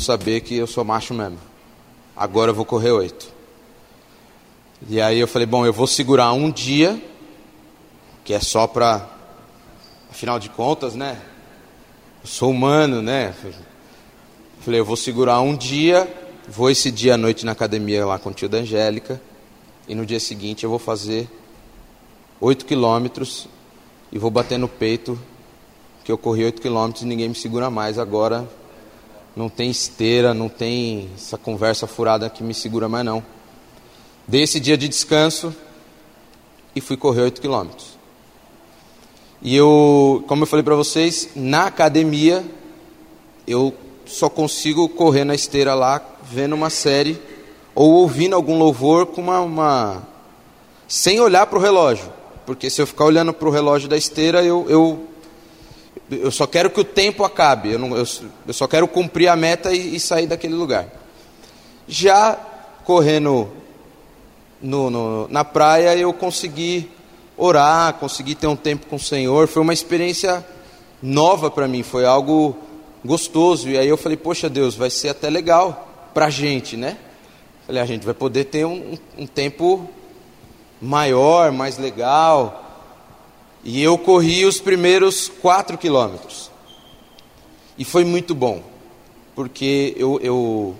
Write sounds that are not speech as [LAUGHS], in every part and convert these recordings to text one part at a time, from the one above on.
saber que eu sou macho mesmo. Agora eu vou correr oito. E aí eu falei, bom, eu vou segurar um dia, que é só para, afinal de contas, né? Eu sou humano, né? Falei, eu vou segurar um dia, vou esse dia à noite na academia lá com o tio da Angélica, e no dia seguinte eu vou fazer oito quilômetros e vou bater no peito que eu corri oito quilômetros e ninguém me segura mais. Agora não tem esteira, não tem essa conversa furada que me segura mais não. Dei esse dia de descanso e fui correr 8 quilômetros. E eu, como eu falei para vocês, na academia eu só consigo correr na esteira lá, vendo uma série ou ouvindo algum louvor com uma, uma sem olhar para o relógio, porque se eu ficar olhando para o relógio da esteira eu, eu eu só quero que o tempo acabe, eu, não, eu, eu só quero cumprir a meta e, e, sair daquele lugar. Já correndo no, no, na praia, eu consegui orar, consegui ter um tempo com o Senhor, foi uma experiência nova para mim, foi algo gostoso. E aí eu falei, poxa Deus, vai ser até legal para a gente, né? Falei, a gente vai poder ter um, um tempo maior, mais legal. E eu corri os primeiros quatro quilômetros. E foi muito bom, porque eu, eu,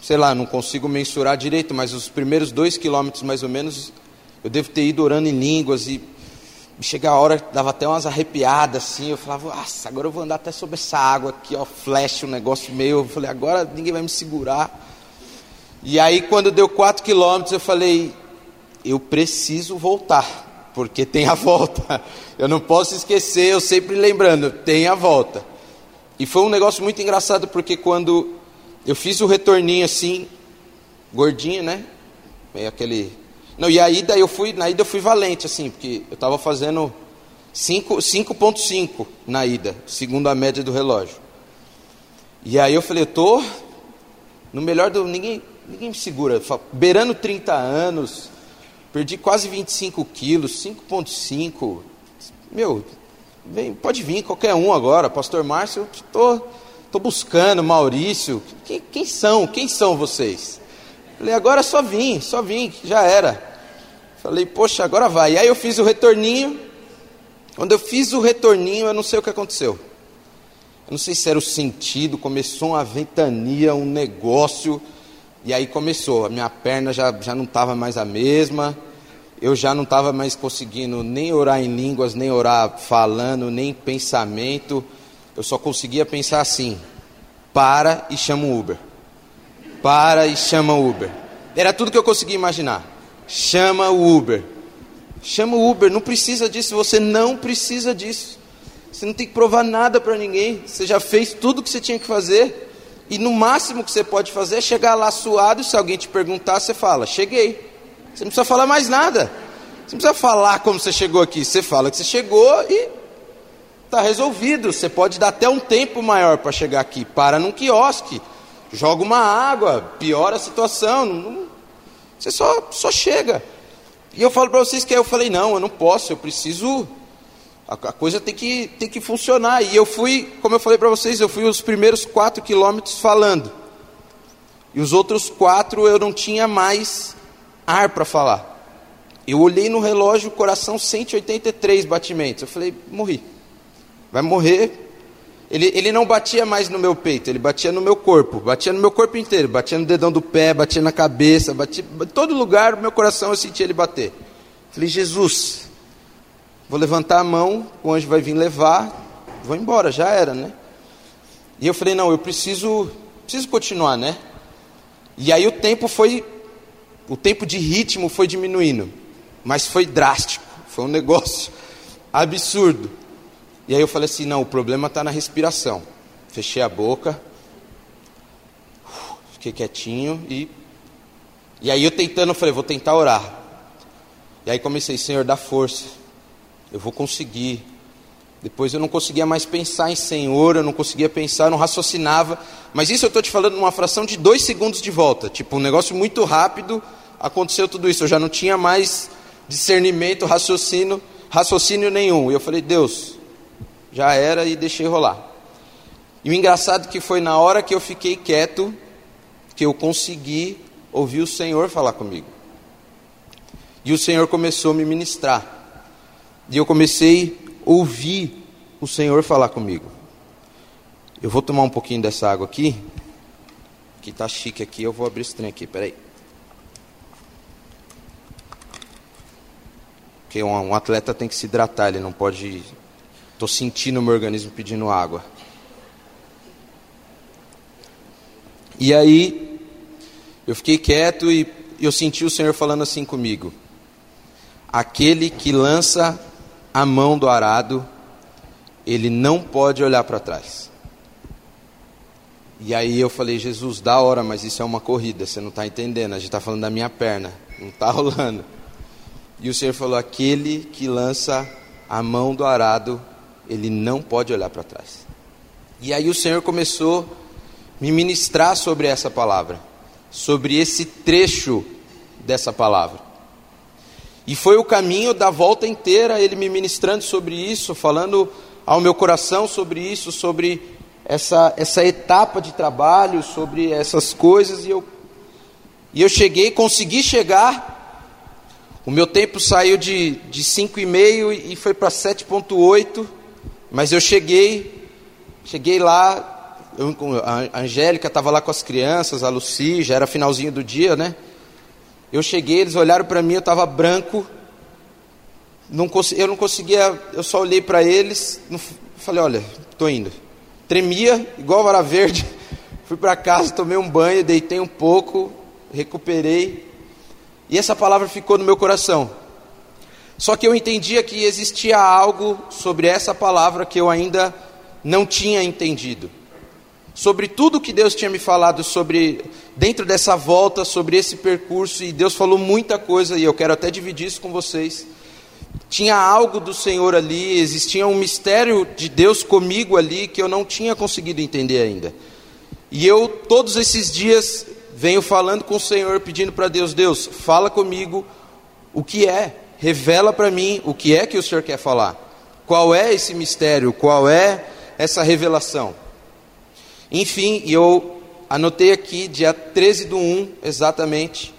sei lá, não consigo mensurar direito, mas os primeiros dois quilômetros mais ou menos, eu devo ter ido orando em línguas e chegar a hora, dava até umas arrepiadas assim, eu falava, nossa, agora eu vou andar até sobre essa água aqui, ó, flash, um negócio meio, eu falei, agora ninguém vai me segurar. E aí quando deu quatro quilômetros, eu falei, eu preciso voltar porque tem a volta. [LAUGHS] Eu não posso esquecer, eu sempre lembrando, tem a volta. E foi um negócio muito engraçado, porque quando eu fiz o retorninho assim, gordinho, né? Meio aquele. Não, e a ida eu fui, na ida eu fui valente, assim, porque eu estava fazendo 5,5 na ida, segundo a média do relógio. E aí eu falei, eu tô no melhor do. Ninguém, ninguém me segura, beirando 30 anos Perdi quase 25 quilos, 5,5. Meu, vem, pode vir qualquer um agora. Pastor Márcio, estou tô, tô buscando, Maurício. Quem, quem são? Quem são vocês? Falei, agora só vim, só vim, já era. Falei, poxa, agora vai. E aí eu fiz o retorninho. Quando eu fiz o retorninho, eu não sei o que aconteceu. Eu não sei se era o sentido, começou uma ventania, um negócio. E aí começou, a minha perna já, já não estava mais a mesma, eu já não estava mais conseguindo nem orar em línguas, nem orar falando, nem pensamento. Eu só conseguia pensar assim: para e chama o Uber. Para e chama o Uber. Era tudo que eu conseguia imaginar. Chama o Uber. Chama o Uber, não precisa disso, você não precisa disso. Você não tem que provar nada para ninguém. Você já fez tudo o que você tinha que fazer. E no máximo que você pode fazer é chegar lá suado, se alguém te perguntar, você fala, cheguei. Você não precisa falar mais nada. Você não precisa falar como você chegou aqui. Você fala que você chegou e está resolvido. Você pode dar até um tempo maior para chegar aqui. Para num quiosque, joga uma água, piora a situação. Você só, só chega. E eu falo para vocês que eu falei, não, eu não posso, eu preciso a, a coisa tem que, tem que funcionar. E eu fui, como eu falei para vocês, eu fui os primeiros quatro quilômetros falando. E os outros quatro eu não tinha mais ar para falar. Eu olhei no relógio, coração 183 batimentos. Eu falei, morri. Vai morrer. Ele, ele não batia mais no meu peito, ele batia no meu corpo, batia no meu corpo inteiro, batia no dedão do pé, batia na cabeça, batia em todo lugar, meu coração eu sentia ele bater. Falei, Jesus, Vou levantar a mão, o anjo vai vir levar, vou embora, já era, né? E eu falei, não, eu preciso, preciso continuar, né? E aí o tempo foi, o tempo de ritmo foi diminuindo, mas foi drástico, foi um negócio [LAUGHS] absurdo. E aí eu falei assim, não, o problema está na respiração. Fechei a boca, fiquei quietinho e, e aí eu tentando, eu falei, vou tentar orar. E aí comecei, Senhor, dá força eu vou conseguir. Depois eu não conseguia mais pensar em Senhor, eu não conseguia pensar, eu não raciocinava. Mas isso eu estou te falando numa fração de dois segundos de volta. Tipo, um negócio muito rápido, aconteceu tudo isso. Eu já não tinha mais discernimento, raciocínio, raciocínio nenhum. E eu falei, Deus, já era e deixei rolar. E o engraçado que foi na hora que eu fiquei quieto que eu consegui ouvir o Senhor falar comigo. E o Senhor começou a me ministrar. E eu comecei a ouvir o Senhor falar comigo. Eu vou tomar um pouquinho dessa água aqui, que tá chique aqui, eu vou abrir esse trem aqui, peraí. Porque um, um atleta tem que se hidratar, ele não pode. Estou sentindo o meu organismo pedindo água. E aí, eu fiquei quieto e eu senti o Senhor falando assim comigo: Aquele que lança a mão do arado, ele não pode olhar para trás. E aí eu falei, Jesus, da hora, mas isso é uma corrida, você não está entendendo, a gente está falando da minha perna, não está [LAUGHS] rolando. E o Senhor falou: aquele que lança a mão do arado, ele não pode olhar para trás. E aí o Senhor começou a me ministrar sobre essa palavra, sobre esse trecho dessa palavra. E foi o caminho da volta inteira, ele me ministrando sobre isso, falando ao meu coração sobre isso, sobre essa, essa etapa de trabalho, sobre essas coisas, e eu, e eu cheguei, consegui chegar. O meu tempo saiu de, de 5,5 e foi para 7,8, mas eu cheguei, cheguei lá, eu, a Angélica estava lá com as crianças, a Luci, já era finalzinho do dia, né? Eu cheguei, eles olharam para mim, eu estava branco, não, eu não conseguia, eu só olhei para eles, não, falei, olha, estou indo. Tremia, igual vara verde, [LAUGHS] fui para casa, tomei um banho, deitei um pouco, recuperei, e essa palavra ficou no meu coração. Só que eu entendia que existia algo sobre essa palavra que eu ainda não tinha entendido. Sobre tudo que Deus tinha me falado sobre dentro dessa volta, sobre esse percurso, e Deus falou muita coisa e eu quero até dividir isso com vocês. Tinha algo do Senhor ali, existia um mistério de Deus comigo ali que eu não tinha conseguido entender ainda. E eu todos esses dias venho falando com o Senhor, pedindo para Deus: Deus, fala comigo o que é, revela para mim o que é que o Senhor quer falar. Qual é esse mistério? Qual é essa revelação? Enfim, eu anotei aqui, dia 13 do 1, exatamente.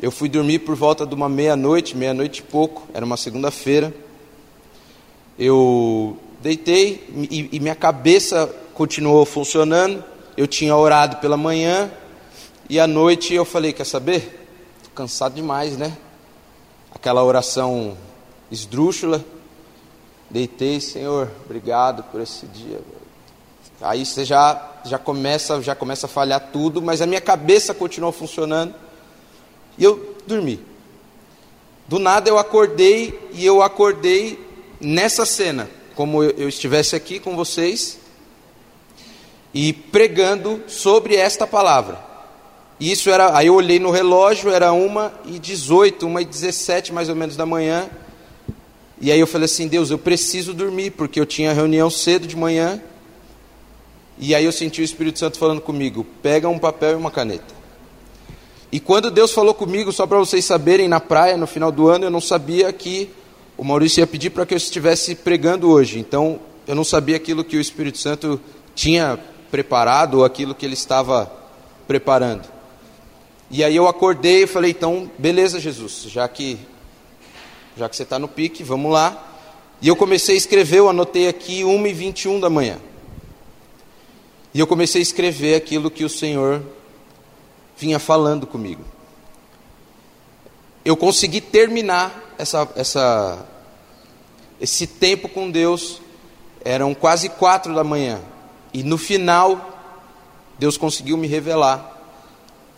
Eu fui dormir por volta de uma meia-noite, meia-noite e pouco, era uma segunda-feira. Eu deitei e, e minha cabeça continuou funcionando. Eu tinha orado pela manhã, e à noite eu falei: Quer saber? Estou cansado demais, né? Aquela oração esdrúxula. Deitei, Senhor, obrigado por esse dia. Aí você já, já, começa, já começa a falhar tudo, mas a minha cabeça continuou funcionando. E eu dormi. Do nada eu acordei e eu acordei nessa cena, como eu, estivesse aqui com vocês e pregando sobre esta palavra. E isso era, aí eu olhei no relógio, era uma e 18, uma e 17 mais ou menos da manhã. E aí eu falei assim, Deus, eu preciso dormir, porque eu tinha reunião cedo de manhã. E aí eu senti o Espírito Santo falando comigo, pega um papel e uma caneta. E quando Deus falou comigo, só para vocês saberem, na praia, no final do ano, eu não sabia que o Maurício ia pedir para que eu estivesse pregando hoje. Então, eu não sabia aquilo que o Espírito Santo tinha preparado ou aquilo que ele estava preparando. E aí eu acordei e falei, então, beleza, Jesus, já que, já que você está no pique, vamos lá. E eu comecei a escrever, eu anotei aqui 1 e 21 da manhã. E eu comecei a escrever aquilo que o Senhor vinha falando comigo. Eu consegui terminar essa, essa, esse tempo com Deus, eram quase quatro da manhã. E no final, Deus conseguiu me revelar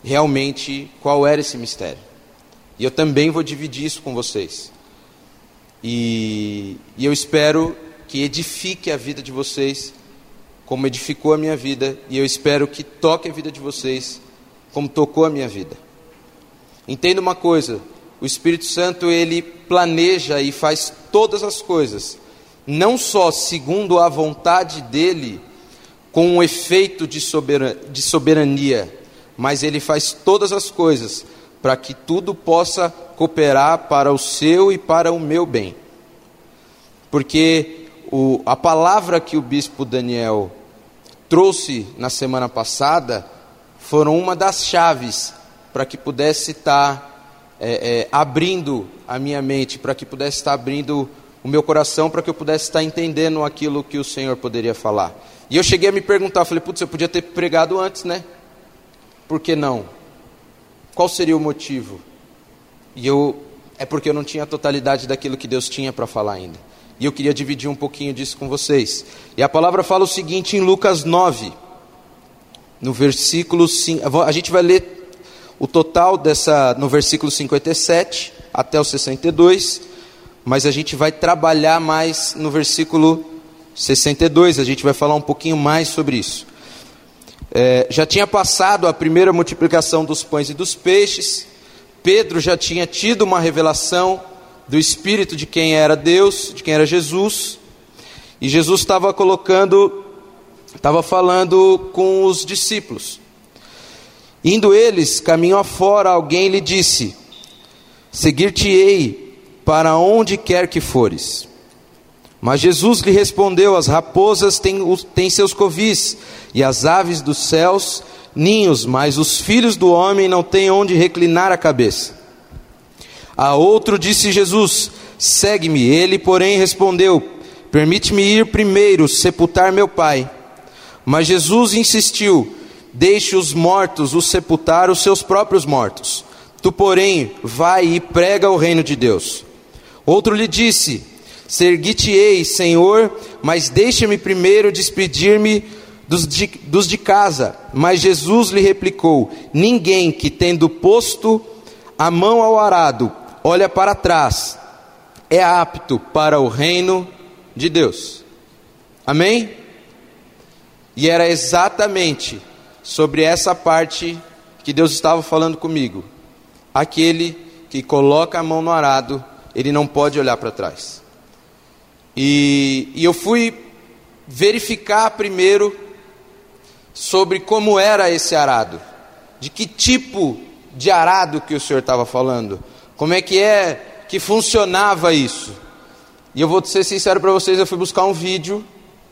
realmente qual era esse mistério. E eu também vou dividir isso com vocês. E, e eu espero que edifique a vida de vocês como edificou a minha vida, e eu espero que toque a vida de vocês como tocou a minha vida. Entenda uma coisa, o Espírito Santo ele planeja e faz todas as coisas, não só segundo a vontade dele, com um efeito de soberania, mas ele faz todas as coisas para que tudo possa cooperar para o seu e para o meu bem. Porque o, a palavra que o bispo Daniel trouxe na semana passada foram uma das chaves para que pudesse estar é, é, abrindo a minha mente, para que pudesse estar abrindo o meu coração, para que eu pudesse estar entendendo aquilo que o Senhor poderia falar. E eu cheguei a me perguntar, falei, putz, eu podia ter pregado antes, né? Por que não? Qual seria o motivo? E eu é porque eu não tinha a totalidade daquilo que Deus tinha para falar ainda. E eu queria dividir um pouquinho disso com vocês. E a palavra fala o seguinte em Lucas 9, no versículo 5. A gente vai ler o total dessa no versículo 57 até o 62, mas a gente vai trabalhar mais no versículo 62. A gente vai falar um pouquinho mais sobre isso. É, já tinha passado a primeira multiplicação dos pães e dos peixes. Pedro já tinha tido uma revelação do Espírito de quem era Deus, de quem era Jesus, e Jesus estava colocando, estava falando com os discípulos. Indo eles caminho afora, alguém lhe disse: Seguir-te-ei para onde quer que fores. Mas Jesus lhe respondeu: As raposas têm, têm seus covis, e as aves dos céus ninhos, mas os filhos do homem não têm onde reclinar a cabeça. A outro disse Jesus: Segue-me. Ele, porém, respondeu: Permite-me ir primeiro sepultar meu pai. Mas Jesus insistiu: Deixe os mortos os sepultar os seus próprios mortos. Tu, porém, vai e prega o reino de Deus. Outro lhe disse: Sergui-te-ei, Senhor, mas deixa-me primeiro despedir-me dos de, dos de casa. Mas Jesus lhe replicou: Ninguém que, tendo posto a mão ao arado, olha para trás, é apto para o reino de Deus. Amém? E era exatamente sobre essa parte que Deus estava falando comigo. Aquele que coloca a mão no arado, ele não pode olhar para trás. E, e eu fui verificar primeiro sobre como era esse arado, de que tipo de arado que o senhor estava falando, como é que é que funcionava isso. E eu vou ser sincero para vocês, eu fui buscar um vídeo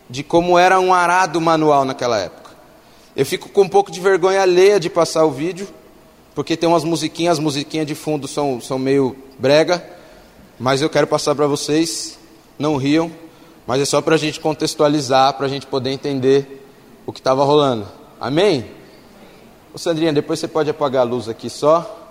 de como era um arado manual naquela época. Eu fico com um pouco de vergonha alheia de passar o vídeo, porque tem umas musiquinhas, as musiquinhas de fundo são, são meio brega, mas eu quero passar para vocês, não riam, mas é só para a gente contextualizar, para a gente poder entender o que estava rolando. Amém? Ô Sandrinha, depois você pode apagar a luz aqui só.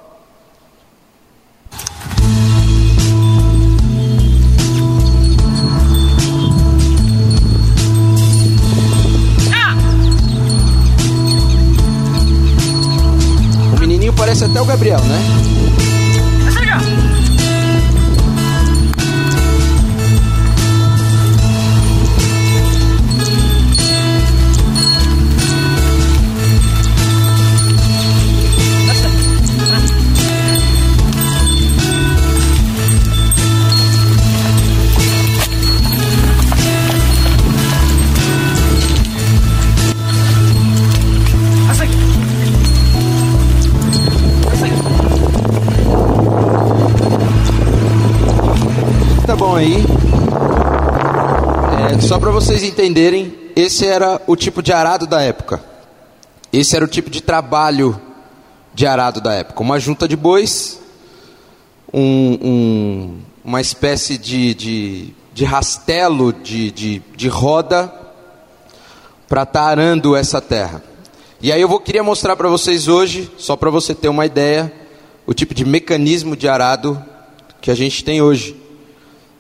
Parece até o Gabriel, né? Aí. É, só para vocês entenderem, esse era o tipo de arado da época. Esse era o tipo de trabalho de arado da época. Uma junta de bois, um, um, uma espécie de, de, de rastelo de, de, de roda para estar tá arando essa terra. E aí eu vou, queria mostrar para vocês hoje, só para você ter uma ideia, o tipo de mecanismo de arado que a gente tem hoje.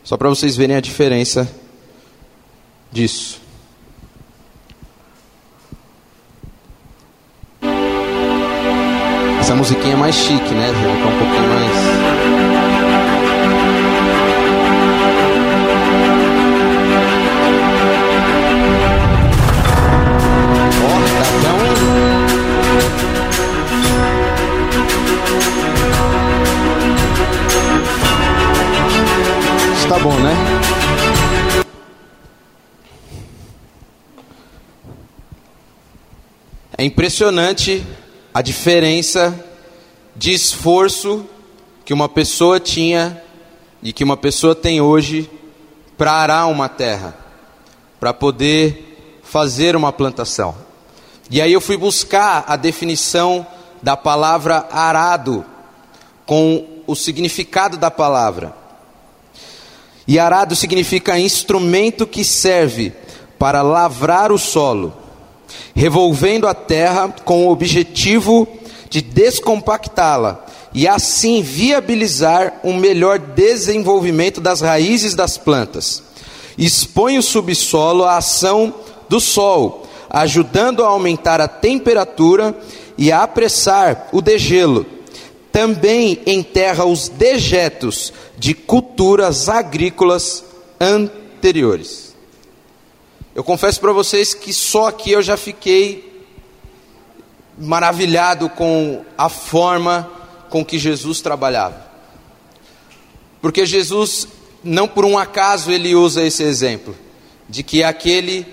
Só para vocês verem a diferença disso. Essa musiquinha é mais chique, né? Já é um pouquinho mais. Tá bom, né? É impressionante a diferença de esforço que uma pessoa tinha e que uma pessoa tem hoje para arar uma terra, para poder fazer uma plantação. E aí eu fui buscar a definição da palavra arado, com o significado da palavra. E arado significa instrumento que serve para lavrar o solo, revolvendo a terra com o objetivo de descompactá-la e assim viabilizar um melhor desenvolvimento das raízes das plantas. Expõe o subsolo à ação do sol, ajudando a aumentar a temperatura e a apressar o degelo. Também enterra os dejetos de culturas agrícolas anteriores. Eu confesso para vocês que só aqui eu já fiquei maravilhado com a forma com que Jesus trabalhava. Porque Jesus, não por um acaso, ele usa esse exemplo, de que aquele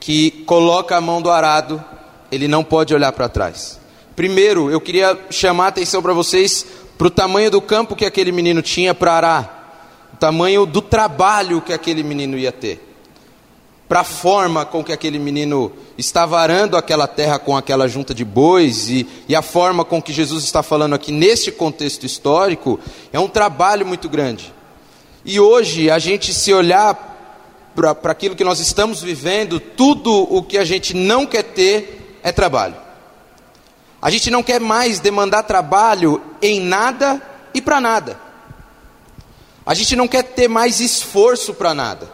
que coloca a mão do arado, ele não pode olhar para trás. Primeiro, eu queria chamar a atenção para vocês para o tamanho do campo que aquele menino tinha para arar, o tamanho do trabalho que aquele menino ia ter, para a forma com que aquele menino estava arando aquela terra com aquela junta de bois e, e a forma com que Jesus está falando aqui neste contexto histórico, é um trabalho muito grande. E hoje, a gente se olhar para aquilo que nós estamos vivendo, tudo o que a gente não quer ter é trabalho. A gente não quer mais demandar trabalho em nada e para nada. A gente não quer ter mais esforço para nada.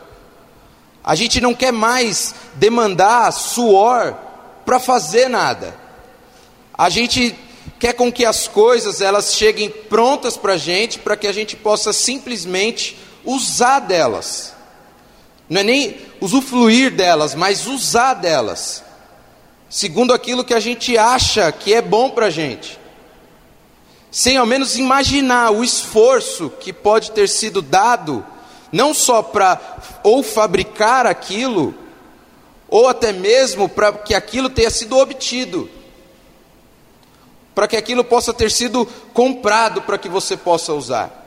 A gente não quer mais demandar suor para fazer nada. A gente quer com que as coisas elas cheguem prontas para a gente, para que a gente possa simplesmente usar delas. Não é nem usufruir delas, mas usar delas segundo aquilo que a gente acha que é bom para a gente, sem ao menos imaginar o esforço que pode ter sido dado, não só para ou fabricar aquilo, ou até mesmo para que aquilo tenha sido obtido, para que aquilo possa ter sido comprado para que você possa usar.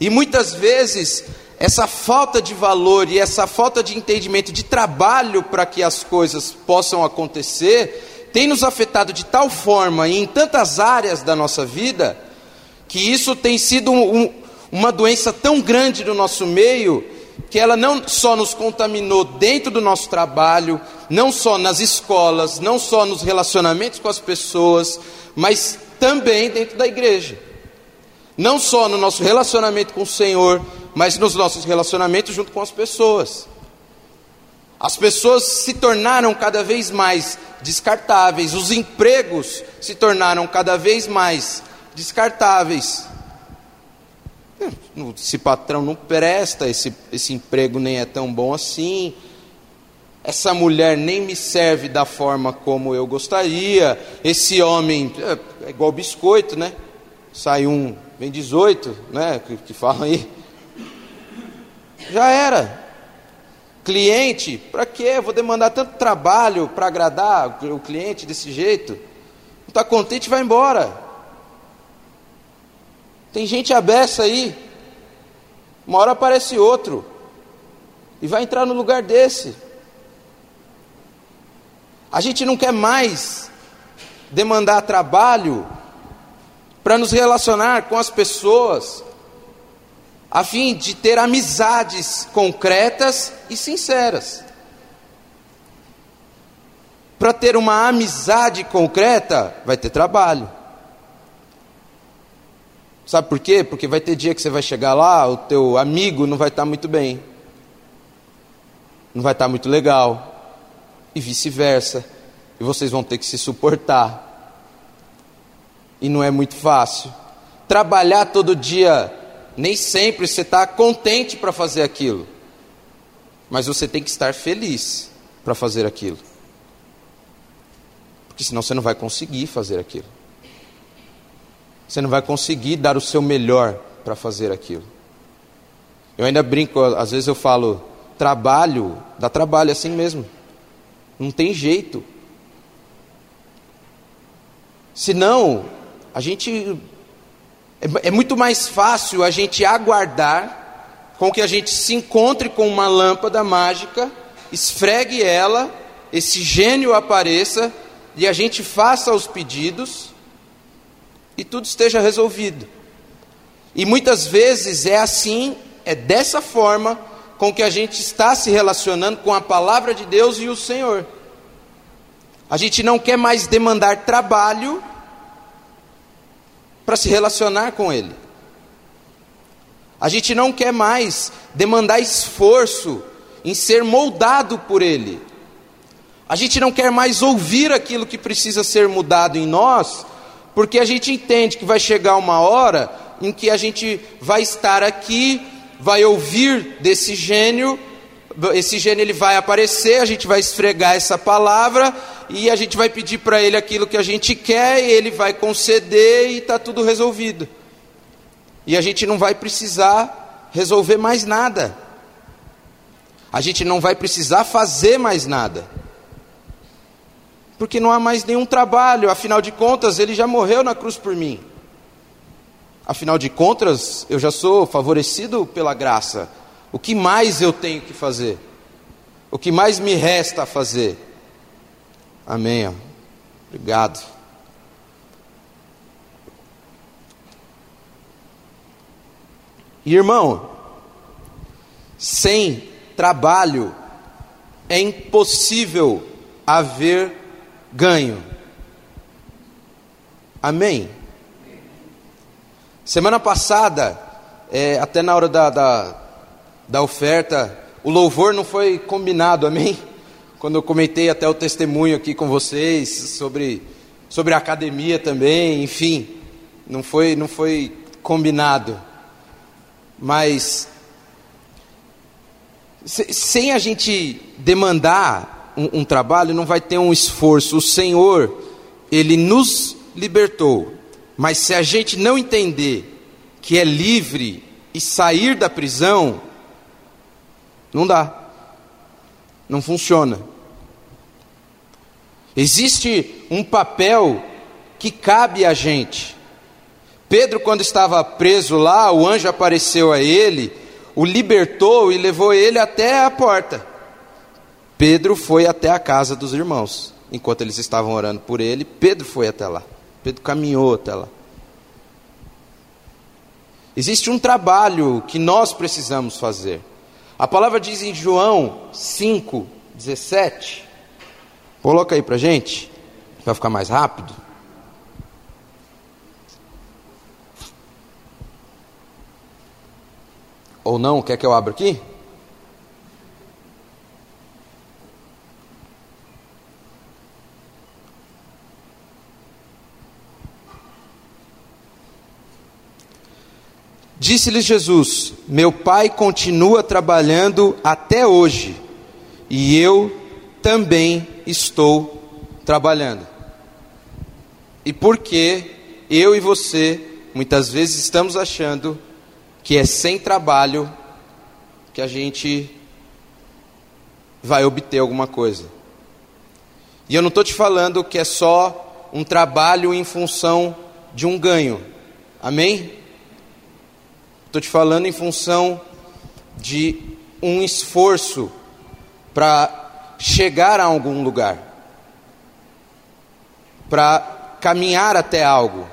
E muitas vezes essa falta de valor e essa falta de entendimento de trabalho para que as coisas possam acontecer tem nos afetado de tal forma e em tantas áreas da nossa vida que isso tem sido um, uma doença tão grande no nosso meio que ela não só nos contaminou dentro do nosso trabalho, não só nas escolas, não só nos relacionamentos com as pessoas, mas também dentro da igreja. Não só no nosso relacionamento com o Senhor, mas nos nossos relacionamentos junto com as pessoas. As pessoas se tornaram cada vez mais descartáveis, os empregos se tornaram cada vez mais descartáveis. Esse patrão não presta, esse, esse emprego nem é tão bom assim, essa mulher nem me serve da forma como eu gostaria, esse homem é, é igual biscoito, né? Sai um, vem 18, né? Que, que falam aí já era. Cliente, para quê? Vou demandar tanto trabalho para agradar o cliente desse jeito. Não está contente, vai embora. Tem gente abessa aí. Uma hora aparece outro. E vai entrar no lugar desse. A gente não quer mais demandar trabalho para nos relacionar com as pessoas a fim de ter amizades concretas e sinceras. Para ter uma amizade concreta, vai ter trabalho. Sabe por quê? Porque vai ter dia que você vai chegar lá, o teu amigo não vai estar muito bem. Não vai estar muito legal. E vice-versa. E vocês vão ter que se suportar. E não é muito fácil. Trabalhar todo dia nem sempre você está contente para fazer aquilo, mas você tem que estar feliz para fazer aquilo, porque senão você não vai conseguir fazer aquilo. Você não vai conseguir dar o seu melhor para fazer aquilo. Eu ainda brinco, às vezes eu falo, trabalho, dá trabalho assim mesmo. Não tem jeito. Senão, a gente é, é muito mais fácil a gente aguardar com que a gente se encontre com uma lâmpada mágica, esfregue ela esse gênio apareça e a gente faça os pedidos e tudo esteja resolvido. E muitas vezes é assim, é dessa forma com que a gente está se relacionando com a palavra de Deus e o Senhor. A gente não quer mais demandar trabalho para se relacionar com Ele. A gente não quer mais demandar esforço em ser moldado por Ele. A gente não quer mais ouvir aquilo que precisa ser mudado em nós, porque a gente entende que vai chegar uma hora em que a gente vai estar aqui, vai ouvir desse gênio, esse gênio ele vai aparecer, a gente vai esfregar essa palavra e a gente vai pedir para ele aquilo que a gente quer, e ele vai conceder e está tudo resolvido. E a gente não vai precisar resolver mais nada. A gente não vai precisar fazer mais nada. Porque não há mais nenhum trabalho, afinal de contas, ele já morreu na cruz por mim. Afinal de contas, eu já sou favorecido pela graça. O que mais eu tenho que fazer? O que mais me resta a fazer? Amém. Obrigado. Irmão, sem trabalho é impossível haver ganho. Amém? Semana passada, é, até na hora da, da, da oferta, o louvor não foi combinado, amém? Quando eu comentei até o testemunho aqui com vocês sobre, sobre a academia também, enfim, não foi, não foi combinado mas sem a gente demandar um, um, trabalho, não vai ter um esforço. O Senhor, Ele nos libertou, mas se a gente não entender que é livre e sair da prisão, não dá, não funciona. Existe um papel que cabe a gente. Pedro, quando estava preso lá, o anjo apareceu a ele, o libertou e levou ele até a porta. Pedro foi até a casa dos irmãos. Enquanto eles estavam orando por ele, Pedro foi até lá. Pedro caminhou até lá. Existe um trabalho que nós precisamos fazer. A palavra diz em João 5, 17. Coloca aí para gente, para ficar mais rápido. Ou não? Quer que eu abra aqui? Disse-lhes Jesus: Meu pai continua trabalhando até hoje, e eu também estou trabalhando. E por que eu e você muitas vezes estamos achando que é sem trabalho que a gente vai obter alguma coisa. E eu não estou te falando que é só um trabalho em função de um ganho. Amém? Estou te falando em função de um esforço para chegar a algum lugar, para caminhar até algo.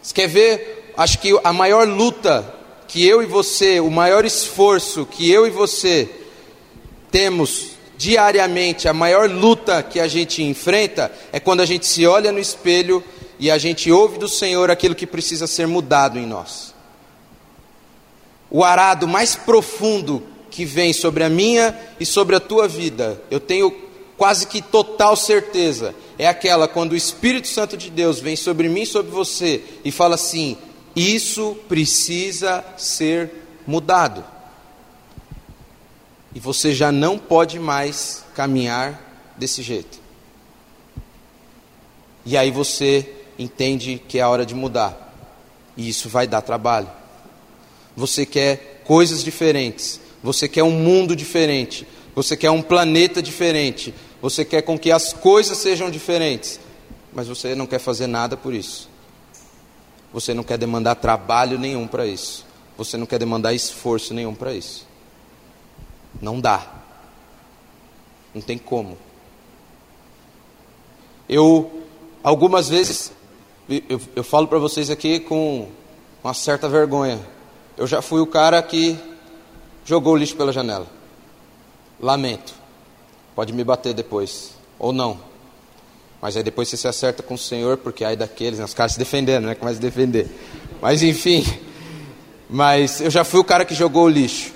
Você quer ver? Acho que a maior luta que eu e você, o maior esforço que eu e você temos diariamente, a maior luta que a gente enfrenta é quando a gente se olha no espelho e a gente ouve do Senhor aquilo que precisa ser mudado em nós. O arado mais profundo que vem sobre a minha e sobre a tua vida, eu tenho quase que total certeza, é aquela quando o Espírito Santo de Deus vem sobre mim e sobre você e fala assim: isso precisa ser mudado. E você já não pode mais caminhar desse jeito. E aí você entende que é a hora de mudar. E isso vai dar trabalho. Você quer coisas diferentes. Você quer um mundo diferente. Você quer um planeta diferente. Você quer com que as coisas sejam diferentes. Mas você não quer fazer nada por isso. Você não quer demandar trabalho nenhum para isso. Você não quer demandar esforço nenhum para isso. Não dá. Não tem como. Eu, algumas vezes, eu, eu falo para vocês aqui com uma certa vergonha. Eu já fui o cara que jogou o lixo pela janela. Lamento. Pode me bater depois. Ou não. Mas aí depois você se acerta com o Senhor, porque aí daqueles, né, os caras se defendendo, né? Começa a defender. Mas enfim. Mas eu já fui o cara que jogou o lixo.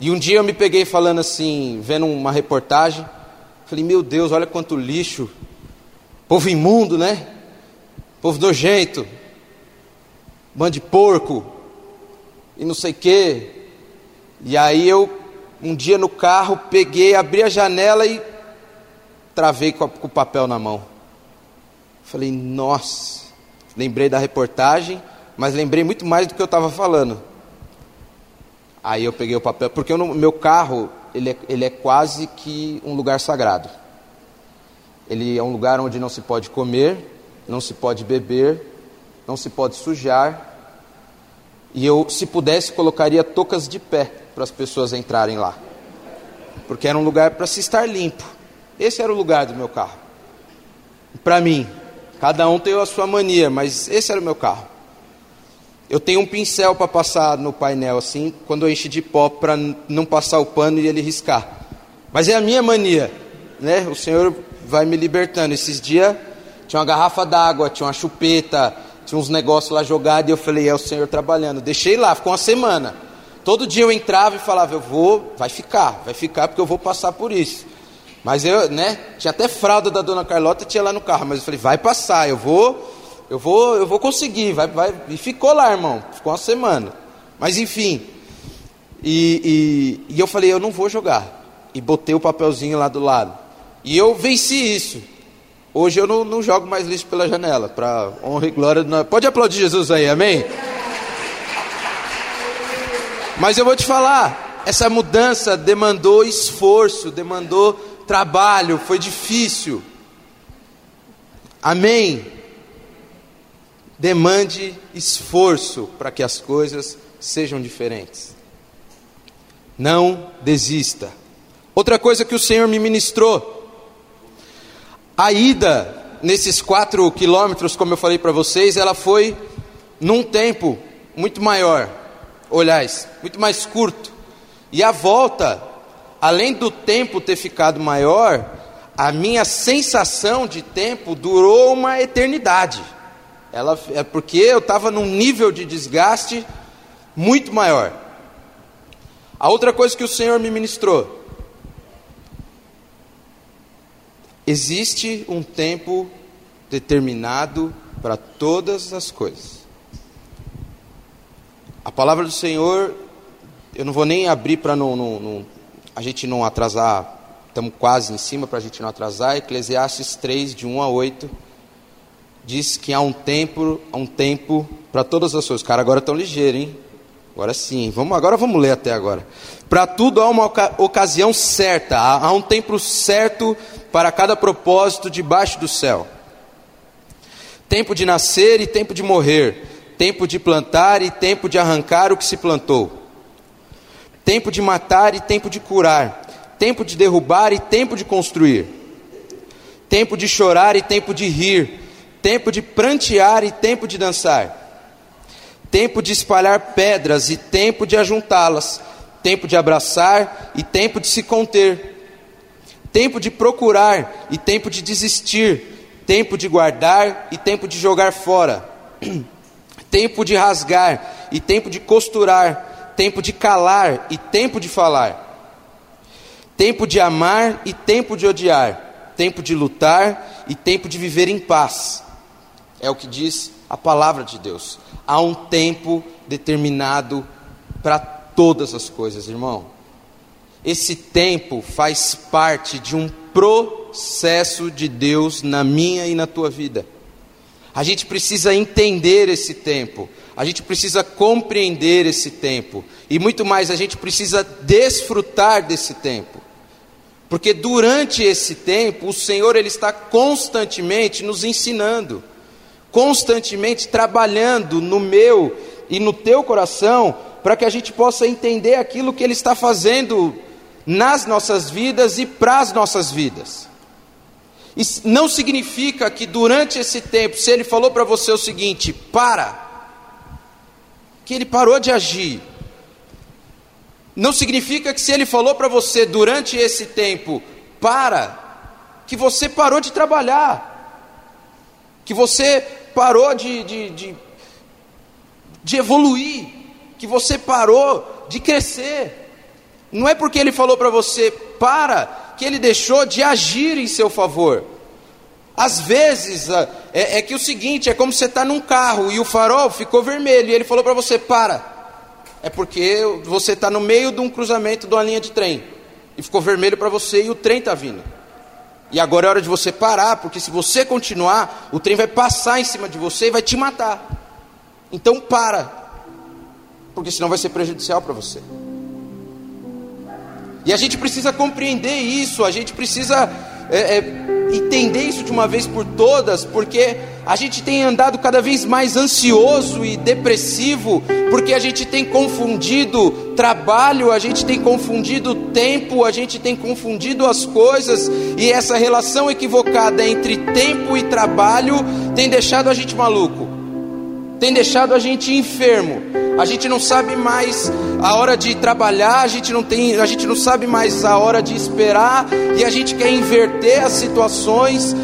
E um dia eu me peguei falando assim, vendo uma reportagem. Falei, meu Deus, olha quanto lixo. Povo imundo, né? Povo nojento. Bando de porco. E não sei o quê. E aí eu, um dia no carro, peguei, abri a janela e travei com, a, com o papel na mão. Falei, nossa. Lembrei da reportagem, mas lembrei muito mais do que eu estava falando. Aí eu peguei o papel, porque meu carro, ele é, ele é quase que um lugar sagrado. Ele é um lugar onde não se pode comer, não se pode beber, não se pode sujar. E eu, se pudesse, colocaria tocas de pé para as pessoas entrarem lá. Porque era um lugar para se estar limpo. Esse era o lugar do meu carro. Para mim, cada um tem a sua mania, mas esse era o meu carro. Eu tenho um pincel para passar no painel assim, quando eu enche de pó para não passar o pano e ele riscar. Mas é a minha mania, né? O Senhor vai me libertando. Esses dias tinha uma garrafa d'água, tinha uma chupeta, tinha uns negócios lá jogados e eu falei, é o Senhor trabalhando. Deixei lá, ficou uma semana. Todo dia eu entrava e falava, eu vou, vai ficar, vai ficar porque eu vou passar por isso. Mas eu, né, tinha até fralda da dona Carlota, tinha lá no carro, mas eu falei, vai passar, eu vou, eu vou, eu vou conseguir, vai, vai. E ficou lá, irmão. Ficou uma semana. Mas enfim. E, e, e eu falei, eu não vou jogar. E botei o papelzinho lá do lado. E eu venci isso. Hoje eu não, não jogo mais lixo pela janela. Para honra e glória. Do... Pode aplaudir Jesus aí, amém? Mas eu vou te falar, essa mudança demandou esforço, demandou trabalho, foi difícil. Amém? demande esforço para que as coisas sejam diferentes. Não desista. Outra coisa que o Senhor me ministrou, a ida nesses quatro quilômetros, como eu falei para vocês, ela foi num tempo muito maior, olhais, muito mais curto. E a volta, além do tempo ter ficado maior, a minha sensação de tempo durou uma eternidade. Ela, é porque eu estava num nível de desgaste muito maior. A outra coisa que o Senhor me ministrou. Existe um tempo determinado para todas as coisas. A palavra do Senhor, eu não vou nem abrir para não, não, não, a gente não atrasar, estamos quase em cima para a gente não atrasar. Eclesiastes 3, de 1 a 8 diz que há um tempo, há um tempo para todas as coisas. Cara, agora estão ligeiros, hein? Agora sim, vamos, agora vamos ler até agora. Para tudo há uma oca ocasião certa, há, há um tempo certo para cada propósito debaixo do céu. Tempo de nascer e tempo de morrer, tempo de plantar e tempo de arrancar o que se plantou, tempo de matar e tempo de curar, tempo de derrubar e tempo de construir, tempo de chorar e tempo de rir, tempo de prantear e tempo de dançar, tempo de espalhar pedras e tempo de ajuntá-las, tempo de abraçar e tempo de se conter, tempo de procurar e tempo de desistir, tempo de guardar e tempo de jogar fora, tempo de rasgar e tempo de costurar, tempo de calar e tempo de falar, tempo de amar e tempo de odiar, tempo de lutar e tempo de viver em paz é o que diz a palavra de Deus. Há um tempo determinado para todas as coisas, irmão. Esse tempo faz parte de um processo de Deus na minha e na tua vida. A gente precisa entender esse tempo, a gente precisa compreender esse tempo, e muito mais, a gente precisa desfrutar desse tempo. Porque durante esse tempo, o Senhor ele está constantemente nos ensinando constantemente trabalhando no meu e no teu coração, para que a gente possa entender aquilo que Ele está fazendo nas nossas vidas e para as nossas vidas. Isso não significa que durante esse tempo, se ele falou para você o seguinte, para, que ele parou de agir. Não significa que se ele falou para você durante esse tempo, para, que você parou de trabalhar, que você parou de, de, de, de evoluir, que você parou de crescer. Não é porque ele falou para você, para, que ele deixou de agir em seu favor. Às vezes é, é que o seguinte, é como você está num carro e o farol ficou vermelho e ele falou para você, para. É porque você está no meio de um cruzamento de uma linha de trem e ficou vermelho para você e o trem está vindo. E agora é hora de você parar, porque se você continuar, o trem vai passar em cima de você e vai te matar. Então para, porque senão vai ser prejudicial para você. E a gente precisa compreender isso, a gente precisa é, é, entender isso de uma vez por todas, porque a gente tem andado cada vez mais ansioso e depressivo, porque a gente tem confundido trabalho, a gente tem confundido tempo, a gente tem confundido as coisas, e essa relação equivocada entre tempo e trabalho tem deixado a gente maluco, tem deixado a gente enfermo a gente não sabe mais a hora de trabalhar, a gente não tem, a gente não sabe mais a hora de esperar e a gente quer inverter as situações.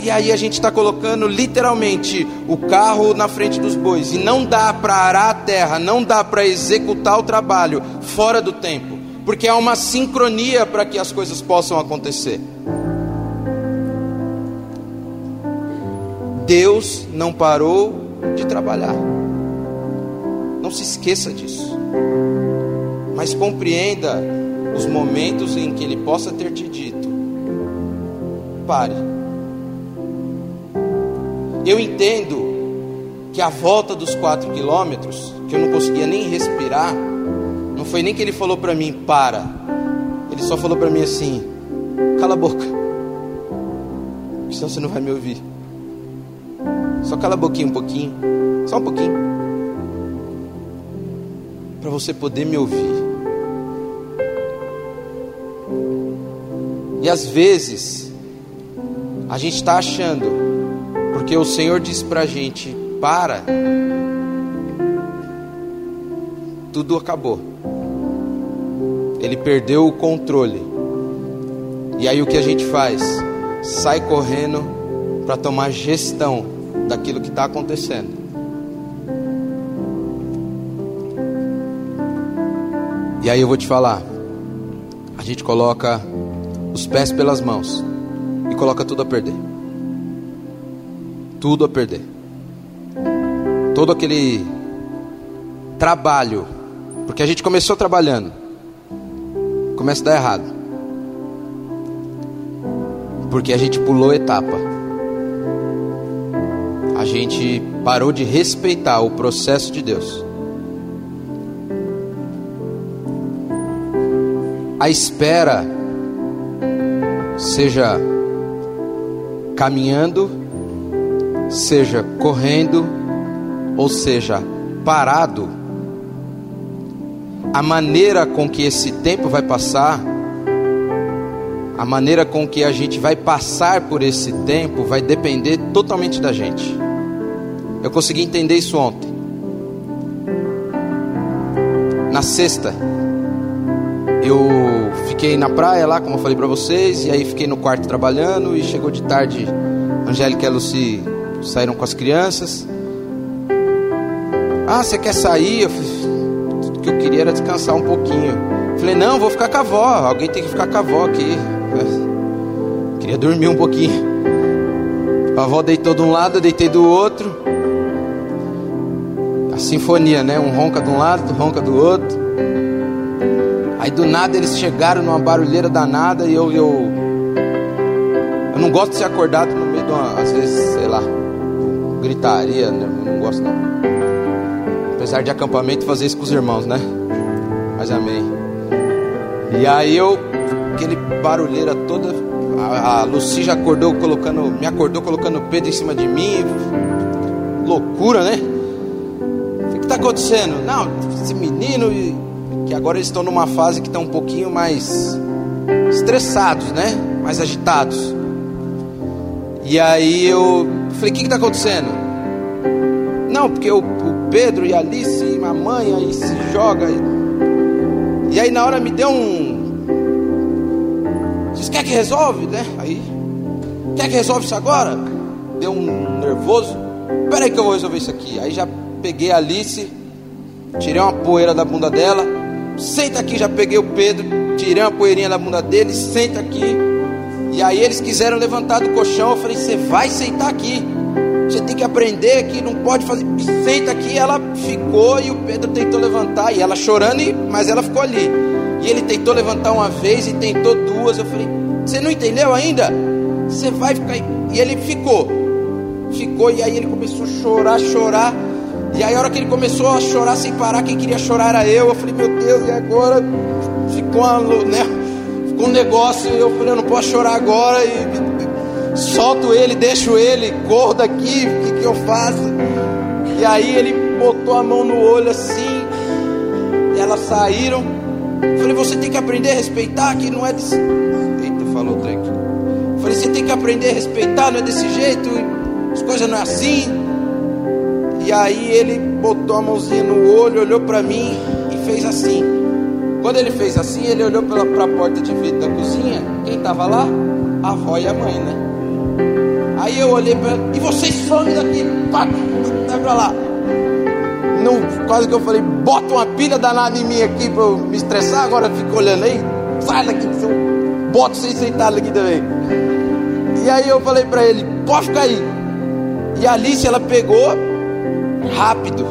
E aí a gente está colocando literalmente o carro na frente dos bois e não dá para arar a terra, não dá para executar o trabalho fora do tempo, porque há uma sincronia para que as coisas possam acontecer. Deus não parou de trabalhar. Não se esqueça disso. Mas compreenda os momentos em que Ele possa ter te dito: pare. Eu entendo que a volta dos quatro quilômetros, que eu não conseguia nem respirar, não foi nem que Ele falou para mim: para. Ele só falou para mim assim: cala a boca, senão você não vai me ouvir. Só cala a boquinha um pouquinho, só um pouquinho para você poder me ouvir. E às vezes, a gente está achando, porque o Senhor disse para a gente: para, tudo acabou. Ele perdeu o controle. E aí o que a gente faz? Sai correndo para tomar gestão daquilo que está acontecendo. E aí eu vou te falar. A gente coloca os pés pelas mãos e coloca tudo a perder. Tudo a perder. Todo aquele trabalho, porque a gente começou trabalhando, começa a dar errado. Porque a gente pulou etapa. Gente parou de respeitar o processo de Deus. a espera, seja caminhando, seja correndo, ou seja parado, a maneira com que esse tempo vai passar, a maneira com que a gente vai passar por esse tempo vai depender totalmente da gente. Eu consegui entender isso ontem. Na sexta, eu fiquei na praia lá, como eu falei para vocês, e aí fiquei no quarto trabalhando e chegou de tarde, Angélica e a Lucy saíram com as crianças. Ah, você quer sair? Eu tudo que eu queria era descansar um pouquinho. Falei, não, vou ficar com a avó, alguém tem que ficar com a avó aqui. Eu queria dormir um pouquinho. A avó deitou de um lado, eu deitei do outro. Sinfonia, né? Um ronca de um lado, ronca do outro. Aí do nada eles chegaram numa barulheira danada e eu, eu, eu não gosto de ser acordado no meio de uma, às vezes, sei lá, gritaria, né? não gosto não. Apesar de acampamento fazer isso com os irmãos, né? Mas amém. E aí eu, aquele barulheira toda, a, a Lucy já acordou colocando, me acordou colocando o Pedro em cima de mim. Loucura, né? Está acontecendo? Não, esse menino que agora eles estão numa fase que estão um pouquinho mais estressados, né? Mais agitados. E aí eu falei, o que está acontecendo? Não, porque o, o, Pedro e a Alice e a mãe aí se joga. E, e aí na hora me deu um. Vocês quer que resolve, né? Aí. Quer que resolve isso agora? Deu um nervoso. Espera aí que eu vou resolver isso aqui. Aí já peguei a Alice, tirei uma poeira da bunda dela. Senta aqui, já peguei o Pedro, tirei uma poeirinha da bunda dele, senta aqui. E aí eles quiseram levantar do colchão. Eu falei: Você vai sentar aqui. Você tem que aprender que não pode fazer. Senta aqui. Ela ficou e o Pedro tentou levantar. E ela chorando, mas ela ficou ali. E ele tentou levantar uma vez e tentou duas. Eu falei: Você não entendeu ainda? Você vai ficar. E ele ficou. Ficou. E aí ele começou a chorar, chorar. E aí, a hora que ele começou a chorar sem parar, quem queria chorar era eu. Eu falei: Meu Deus, e agora? Ficou uma. Né? com um negócio, eu falei, eu não posso chorar agora, e solto ele, deixo ele, corro daqui, o que, que eu faço? E aí ele botou a mão no olho assim, e elas saíram. Eu falei, você tem que aprender a respeitar, que não é desse. Eita, falou o trem. Eu falei, você tem que aprender a respeitar, não é desse jeito, as coisas não é assim. E aí ele botou a mãozinha no olho, olhou para mim e fez assim. Quando ele fez assim, ele olhou para a porta de vidro da cozinha. Quem estava lá? A avó e a mãe, né? Aí eu olhei para ela, e vocês somem daqui, vai para lá. Não, quase que eu falei, bota uma pilha danada em mim aqui para eu me estressar. Agora fica olhando aí, sai daqui, bota vocês sentados aqui também. E aí eu falei para ele, pode ficar aí. E a Alice, ela pegou rápido,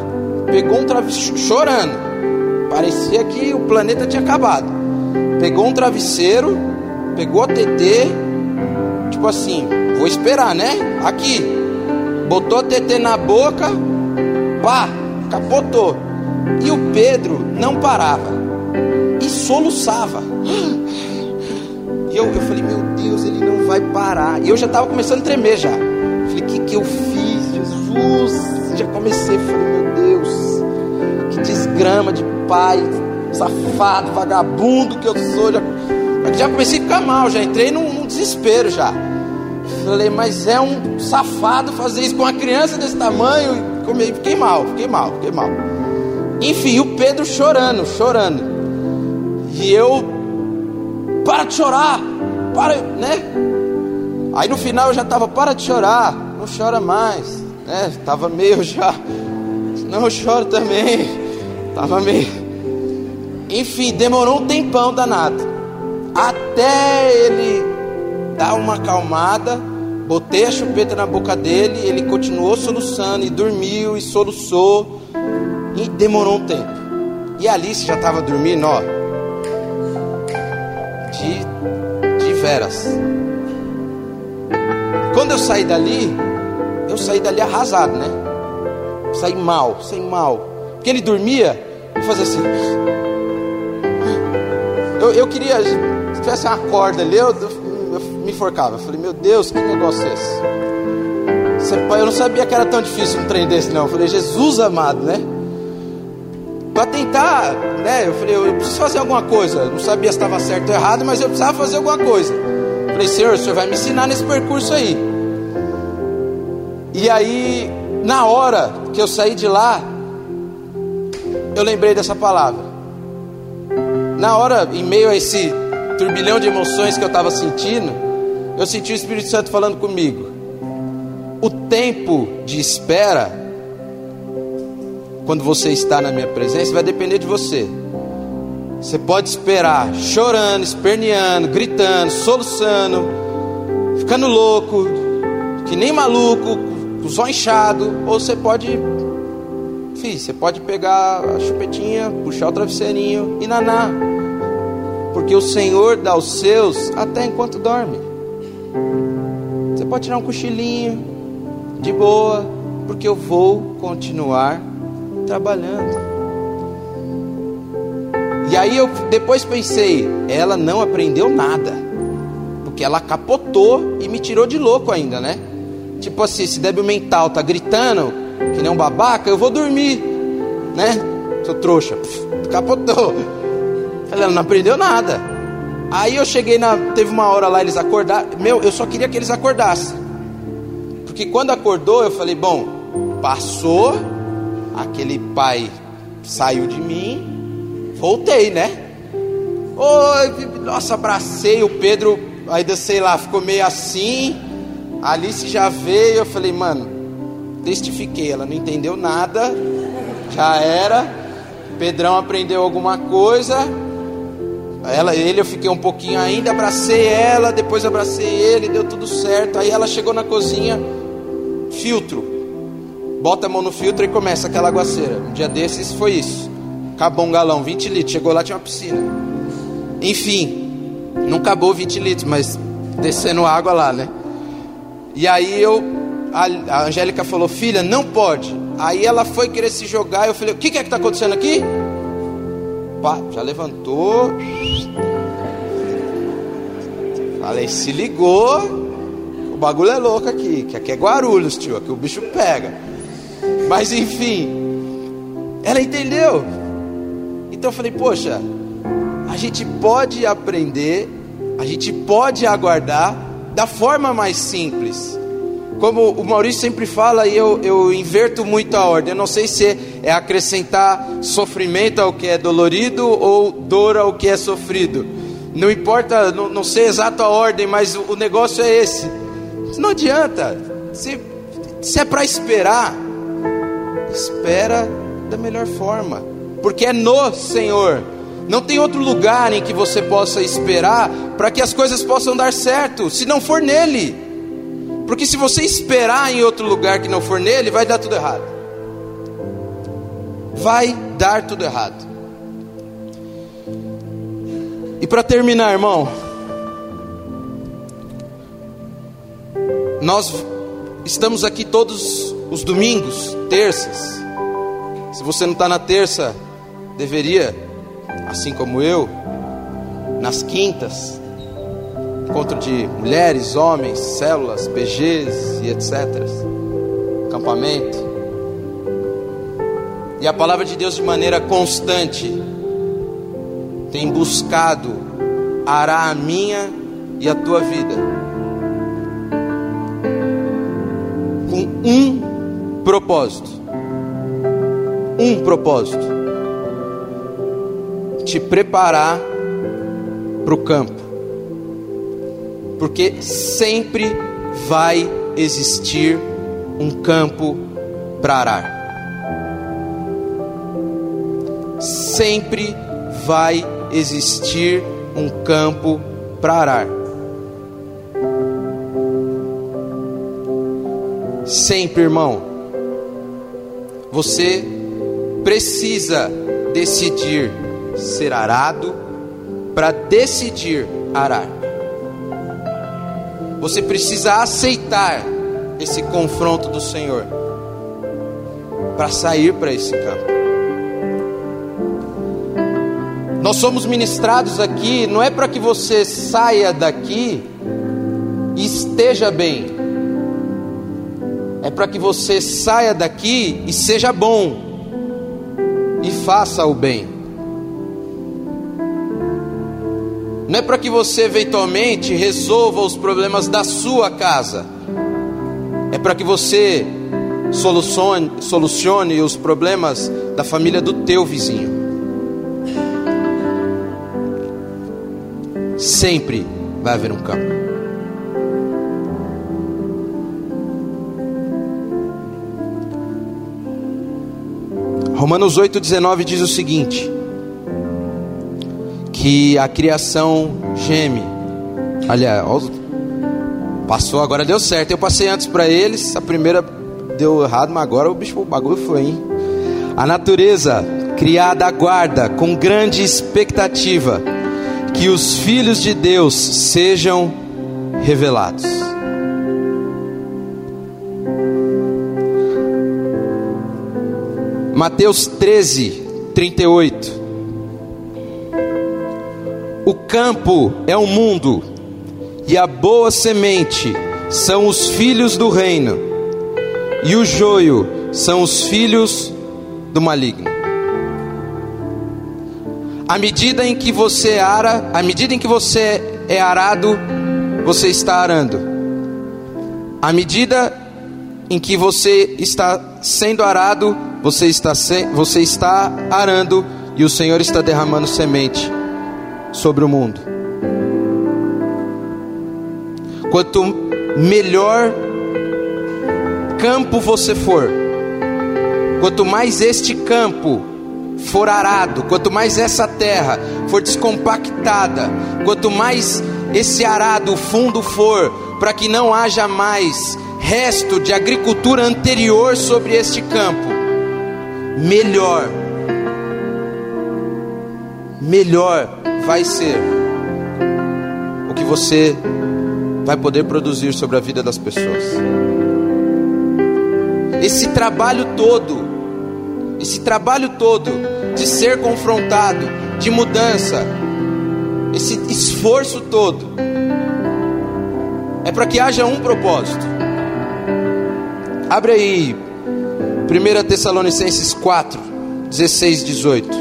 pegou um travesseiro, chorando Parecia que o planeta tinha acabado. Pegou um travesseiro, pegou a TT, tipo assim, vou esperar, né? Aqui. Botou a TT na boca, pá, capotou. E o Pedro não parava. E soluçava. E eu, eu falei, meu Deus, ele não vai parar. E eu já estava começando a tremer já. Falei, o que, que eu fiz, comecei, falei, meu Deus, que desgrama de pai, safado, vagabundo que eu sou. Já, já comecei a ficar mal, já entrei num, num desespero já. Falei, mas é um safado fazer isso com uma criança desse tamanho. Fiquei mal, fiquei mal, fiquei mal. Enfim, o Pedro chorando, chorando. E eu, para de chorar, para, né? Aí no final eu já estava, para de chorar, não chora mais, né? Tava meio já, não choro também, tava meio. Enfim, demorou um tempão danado. Até ele dar uma acalmada, botei a chupeta na boca dele, ele continuou soluçando e dormiu e soluçou. E demorou um tempo. E Alice já estava dormindo, ó. De, de veras. Quando eu saí dali, eu saí dali arrasado, né? Saí mal, saí mal. Porque ele dormia e fazia assim. Eu, eu queria, se tivesse uma corda ali, eu, eu, eu me enforcava. Eu falei, meu Deus, que negócio é esse? Eu não sabia que era tão difícil um trem desse, não. Eu falei, Jesus amado, né? Para tentar, né? Eu falei, eu preciso fazer alguma coisa. Não sabia se estava certo ou errado, mas eu precisava fazer alguma coisa. Eu falei, Senhor, o Senhor vai me ensinar nesse percurso aí. E aí, na hora que eu saí de lá, eu lembrei dessa palavra. Na hora, em meio a esse turbilhão de emoções que eu estava sentindo, eu senti o Espírito Santo falando comigo. O tempo de espera, quando você está na minha presença, vai depender de você. Você pode esperar chorando, esperneando, gritando, soluçando, ficando louco, que nem maluco, o inchado, ou você pode Fih, você pode pegar a chupetinha, puxar o travesseirinho e naná. Porque o Senhor dá os seus até enquanto dorme. Você pode tirar um cochilinho, de boa, porque eu vou continuar trabalhando. E aí eu depois pensei, ela não aprendeu nada. Porque ela capotou e me tirou de louco ainda, né? Tipo assim, se débil mental tá gritando, que nem um babaca, eu vou dormir, né? Seu trouxa, capotou. Ela não aprendeu nada. Aí eu cheguei na. Teve uma hora lá, eles acordaram. Meu, eu só queria que eles acordassem. Porque quando acordou, eu falei: bom, passou, aquele pai saiu de mim, voltei, né? Oi, nossa, abracei o Pedro, ainda sei lá, ficou meio assim. A Alice já veio, eu falei, mano, testifiquei, ela não entendeu nada, já era. Pedrão aprendeu alguma coisa. Ela, ele eu fiquei um pouquinho ainda, abracei ela, depois abracei ele, deu tudo certo. Aí ela chegou na cozinha, filtro. Bota a mão no filtro e começa aquela aguaceira. Um dia desses foi isso. Acabou um galão, 20 litros. Chegou lá, tinha uma piscina. Enfim, não acabou 20 litros, mas descendo água lá, né? E aí eu, a, Angélica falou, filha, não pode. Aí ela foi querer se jogar. Eu falei, o que, que é que está acontecendo aqui? Pá, já levantou. Falei, se ligou. O bagulho é louco aqui. Que aqui é Guarulhos, tio. Aqui o bicho pega. Mas enfim, ela entendeu. Então eu falei, poxa, a gente pode aprender, a gente pode aguardar da forma mais simples. Como o Maurício sempre fala, e eu, eu inverto muito a ordem. Eu não sei se é acrescentar sofrimento ao que é dolorido ou dor ao que é sofrido. Não importa, não, não sei exato a ordem, mas o, o negócio é esse. Não adianta. Se, se é para esperar, espera da melhor forma, porque é no Senhor. Não tem outro lugar em que você possa esperar para que as coisas possam dar certo, se não for nele. Porque se você esperar em outro lugar que não for nele, vai dar tudo errado. Vai dar tudo errado. E para terminar, irmão, nós estamos aqui todos os domingos, terças. Se você não está na terça, deveria, assim como eu, nas quintas, encontro de mulheres, homens, células, PGs e etc. Acampamento. E a palavra de Deus de maneira constante tem buscado arar a minha e a tua vida com um propósito. Um propósito: te preparar para o campo porque sempre vai existir um campo para arar. Sempre vai existir um campo para arar. Sempre, irmão. Você precisa decidir ser arado para decidir arar. Você precisa aceitar esse confronto do Senhor para sair para esse campo. Nós somos ministrados aqui, não é para que você saia daqui e esteja bem, é para que você saia daqui e seja bom e faça o bem. Não é para que você eventualmente resolva os problemas da sua casa, é para que você solucione, solucione os problemas da família do teu vizinho. Sempre vai haver um campo. Romanos 8,19 diz o seguinte: que a criação geme. Aliás, passou, agora deu certo. Eu passei antes para eles, a primeira deu errado, mas agora o bicho, o bagulho foi, hein? A natureza criada aguarda com grande expectativa que os filhos de Deus sejam revelados. Mateus 13, 38. Campo é o mundo, e a boa semente são os filhos do reino, e o joio são os filhos do maligno. À medida em que você ara, à medida em que você é arado, você está arando. À medida em que você está sendo arado, você está, se, você está arando e o Senhor está derramando semente sobre o mundo. Quanto melhor campo você for, quanto mais este campo for arado, quanto mais essa terra for descompactada, quanto mais esse arado fundo for, para que não haja mais resto de agricultura anterior sobre este campo, melhor, melhor vai ser o que você vai poder produzir sobre a vida das pessoas. Esse trabalho todo, esse trabalho todo de ser confrontado, de mudança, esse esforço todo, é para que haja um propósito. Abre aí, 1 Tessalonicenses 4, 16, 18.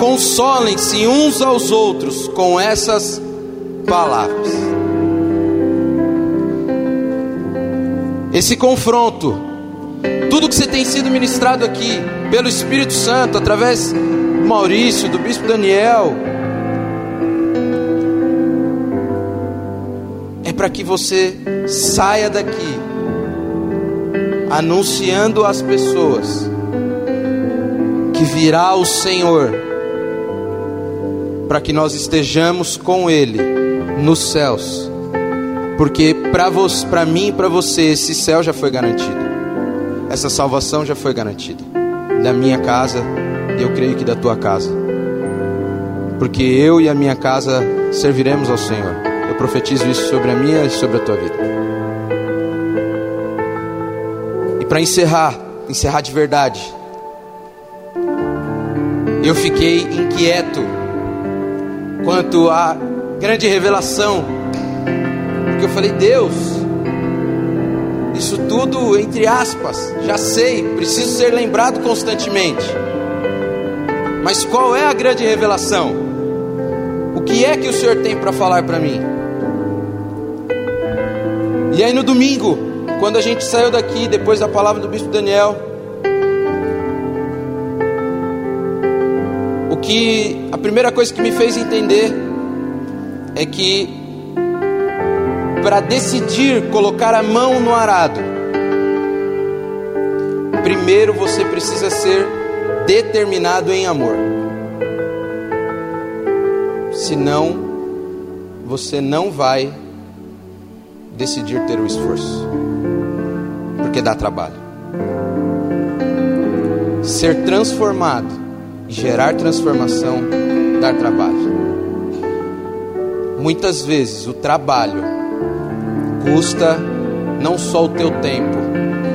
Consolem-se uns aos outros com essas palavras. esse confronto, tudo que você tem sido ministrado aqui pelo Espírito Santo, através do Maurício, do Bispo Daniel, é para que você saia daqui anunciando às pessoas que virá o Senhor, para que nós estejamos com Ele nos céus porque para mim e para você, esse céu já foi garantido. Essa salvação já foi garantida. Da minha casa, e eu creio que da tua casa. Porque eu e a minha casa serviremos ao Senhor. Eu profetizo isso sobre a minha e sobre a tua vida. E para encerrar, encerrar de verdade. Eu fiquei inquieto quanto à grande revelação porque eu falei, Deus, isso tudo entre aspas, já sei, preciso ser lembrado constantemente. Mas qual é a grande revelação? O que é que o Senhor tem para falar para mim? E aí no domingo, quando a gente saiu daqui, depois da palavra do bispo Daniel, que a primeira coisa que me fez entender é que para decidir colocar a mão no arado, primeiro você precisa ser determinado em amor. Senão, você não vai decidir ter o esforço, porque dá trabalho. Ser transformado gerar transformação dá trabalho. Muitas vezes o trabalho custa não só o teu tempo,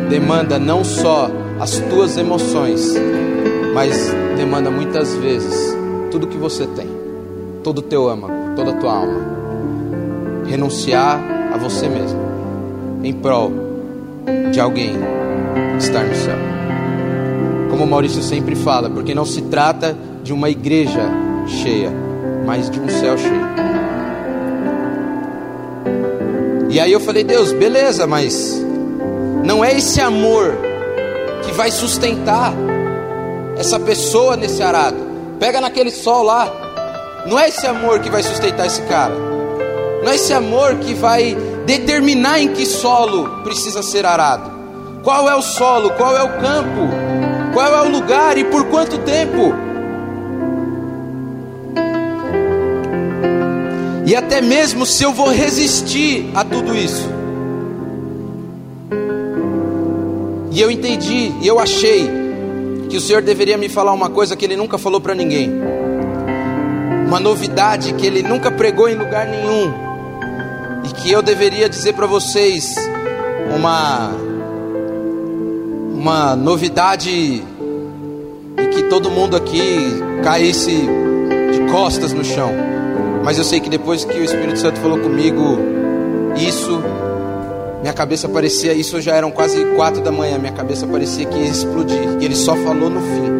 demanda não só as tuas emoções, mas demanda muitas vezes tudo que você tem, todo o teu âmago, toda a tua alma. Renunciar a você mesmo em prol de alguém estar no céu. Como o Maurício sempre fala, porque não se trata de uma igreja cheia, mas de um céu cheio. E aí eu falei, Deus, beleza, mas não é esse amor que vai sustentar essa pessoa nesse arado. Pega naquele sol lá. Não é esse amor que vai sustentar esse cara. Não é esse amor que vai determinar em que solo precisa ser arado. Qual é o solo? Qual é o campo? Qual é o lugar e por quanto tempo? e até mesmo se eu vou resistir a tudo isso. E eu entendi, e eu achei que o Senhor deveria me falar uma coisa que Ele nunca falou para ninguém, uma novidade que Ele nunca pregou em lugar nenhum, e que eu deveria dizer para vocês uma uma novidade e que todo mundo aqui caísse de costas no chão. Mas eu sei que depois que o Espírito Santo falou comigo, isso, minha cabeça parecia, isso já eram quase quatro da manhã, minha cabeça parecia que ia explodir. E ele só falou no fim.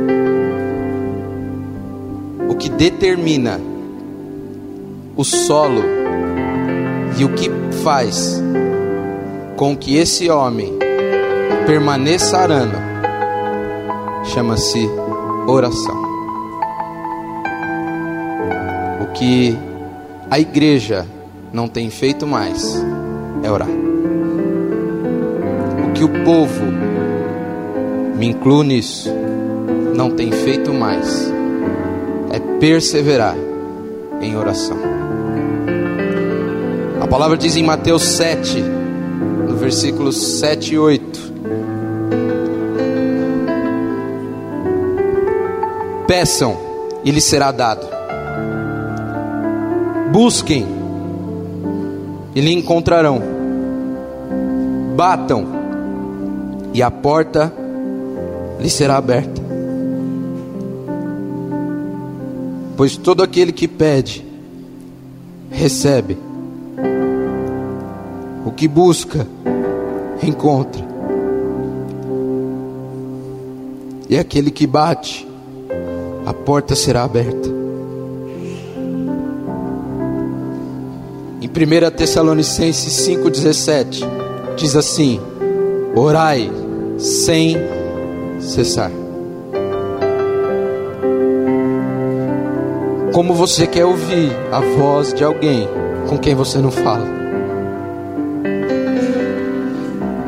O que determina o solo e o que faz com que esse homem permaneça arando chama-se oração. O que a igreja não tem feito mais é orar. O que o povo, me incluo nisso, não tem feito mais é perseverar em oração. A palavra diz em Mateus 7, no versículos 7 e 8: Peçam e lhes será dado. Busquem e lhe encontrarão. Batam e a porta lhe será aberta. Pois todo aquele que pede, recebe. O que busca, encontra. E aquele que bate, a porta será aberta. Em 1 Tessalonicenses 5,17 diz assim: Orai sem cessar. Como você quer ouvir a voz de alguém com quem você não fala?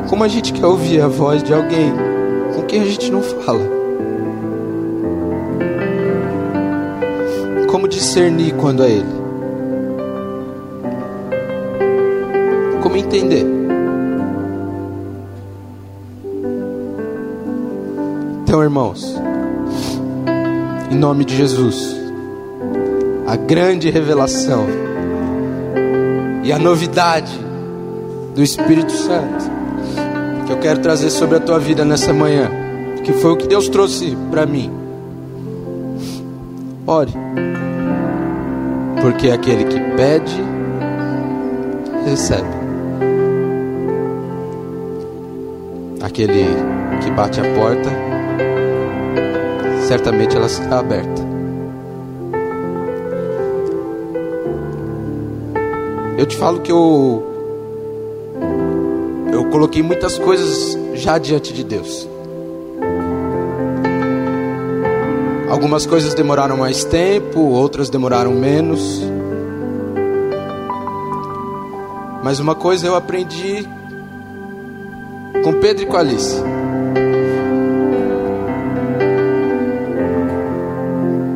Como a gente quer ouvir a voz de alguém com quem a gente não fala? Discernir quando é Ele? Como entender? Então, irmãos, em nome de Jesus, a grande revelação e a novidade do Espírito Santo que eu quero trazer sobre a tua vida nessa manhã, que foi o que Deus trouxe para mim. Ore porque aquele que pede, recebe. Aquele que bate a porta, certamente ela será aberta. Eu te falo que eu eu coloquei muitas coisas já diante de Deus. Algumas coisas demoraram mais tempo, outras demoraram menos. Mas uma coisa eu aprendi com Pedro e com Alice.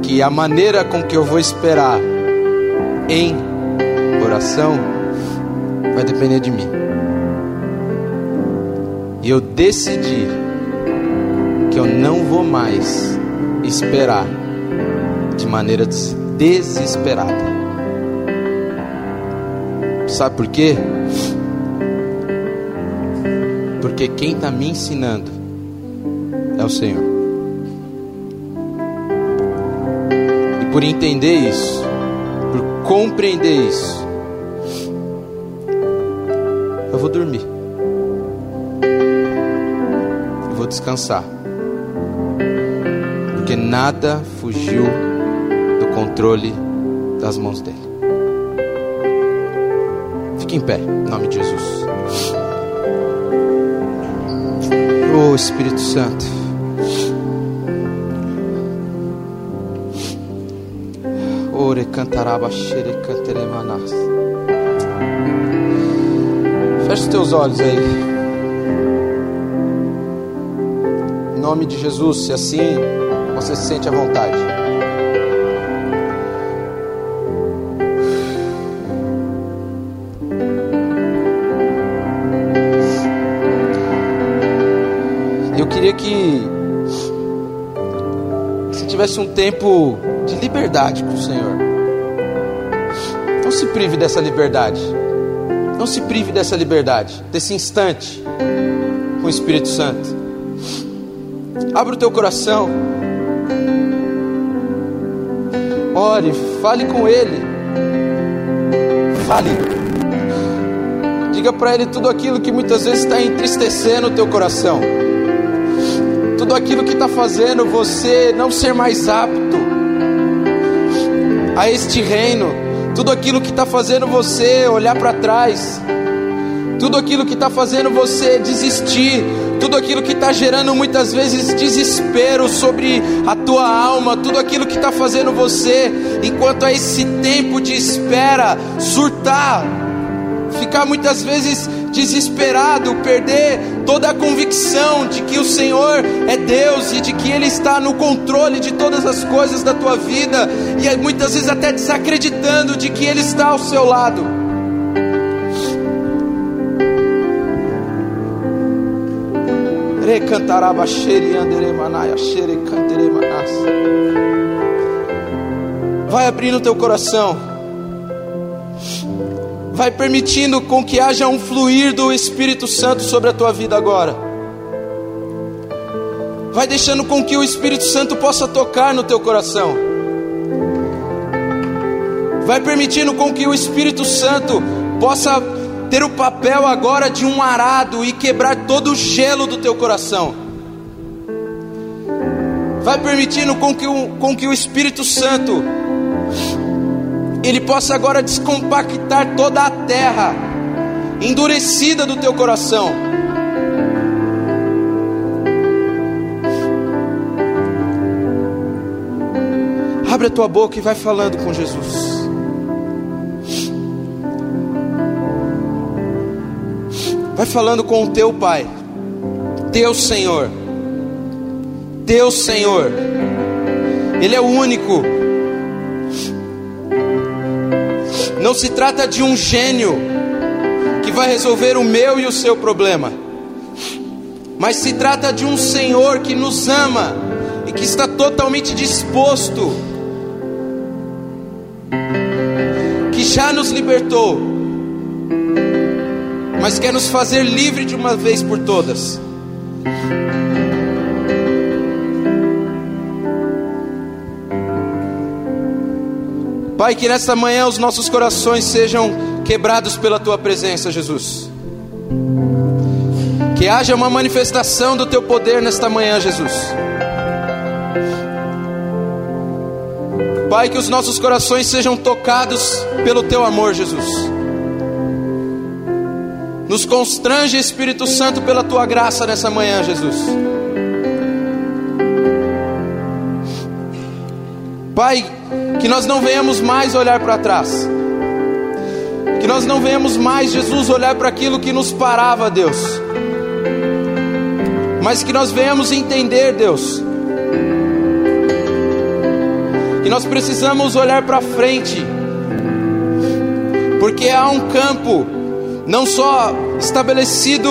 Que a maneira com que eu vou esperar em oração vai depender de mim. E eu decidi que eu não vou mais esperar de maneira desesperada. Sabe por quê? Porque quem está me ensinando é o Senhor. E por entender isso, por compreender isso, eu vou dormir. Eu vou descansar nada fugiu do controle das mãos dele. Fique em pé, em nome de Jesus. Oh Espírito Santo. Ore cantaraba xere canteremanas. Feche os teus olhos aí. Em nome de Jesus, se assim você se sente à vontade. Eu queria que você tivesse um tempo de liberdade com o Senhor. Não se prive dessa liberdade. Não se prive dessa liberdade, desse instante com o Espírito Santo. Abra o teu coração. Ore, fale com Ele. Fale. Diga para Ele tudo aquilo que muitas vezes está entristecendo o teu coração. Tudo aquilo que está fazendo você não ser mais apto a este reino. Tudo aquilo que está fazendo você olhar para trás. Tudo aquilo que está fazendo você desistir tudo aquilo que está gerando muitas vezes desespero sobre a tua alma, tudo aquilo que está fazendo você, enquanto a esse tempo de espera, surtar, ficar muitas vezes desesperado, perder toda a convicção de que o Senhor é Deus e de que Ele está no controle de todas as coisas da tua vida, e muitas vezes até desacreditando de que Ele está ao seu lado. Vai abrindo teu coração. Vai permitindo com que haja um fluir do Espírito Santo sobre a tua vida agora. Vai deixando com que o Espírito Santo possa tocar no teu coração. Vai permitindo com que o Espírito Santo possa ter o papel agora de um arado e quebrar todo o gelo do teu coração. Vai permitindo com que o, com que o Espírito Santo ele possa agora descompactar toda a terra endurecida do teu coração. Abre a tua boca e vai falando com Jesus. Vai falando com o teu Pai, teu Senhor, teu Senhor, Ele é o único. Não se trata de um gênio que vai resolver o meu e o seu problema, mas se trata de um Senhor que nos ama e que está totalmente disposto, que já nos libertou mas quer nos fazer livre de uma vez por todas. Pai, que nesta manhã os nossos corações sejam quebrados pela tua presença, Jesus. Que haja uma manifestação do teu poder nesta manhã, Jesus. Pai, que os nossos corações sejam tocados pelo teu amor, Jesus. Nos constrange, Espírito Santo, pela tua graça nessa manhã, Jesus. Pai, que nós não venhamos mais olhar para trás. Que nós não venhamos mais, Jesus, olhar para aquilo que nos parava, Deus. Mas que nós venhamos entender, Deus. Que nós precisamos olhar para frente. Porque há um campo não só estabelecido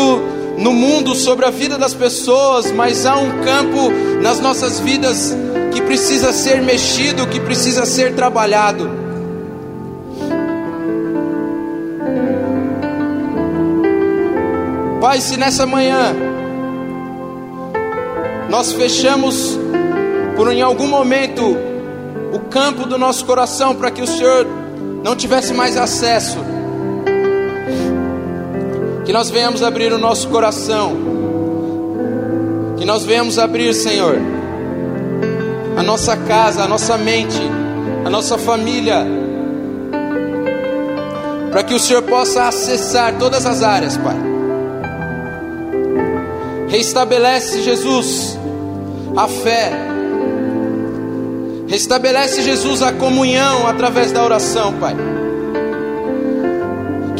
no mundo sobre a vida das pessoas, mas há um campo nas nossas vidas que precisa ser mexido, que precisa ser trabalhado. Pai, se nessa manhã nós fechamos por em algum momento o campo do nosso coração para que o Senhor não tivesse mais acesso, que nós venhamos abrir o nosso coração. Que nós venhamos abrir, Senhor, a nossa casa, a nossa mente, a nossa família. Para que o Senhor possa acessar todas as áreas, Pai. Restabelece, Jesus, a fé. Restabelece, Jesus, a comunhão através da oração, Pai.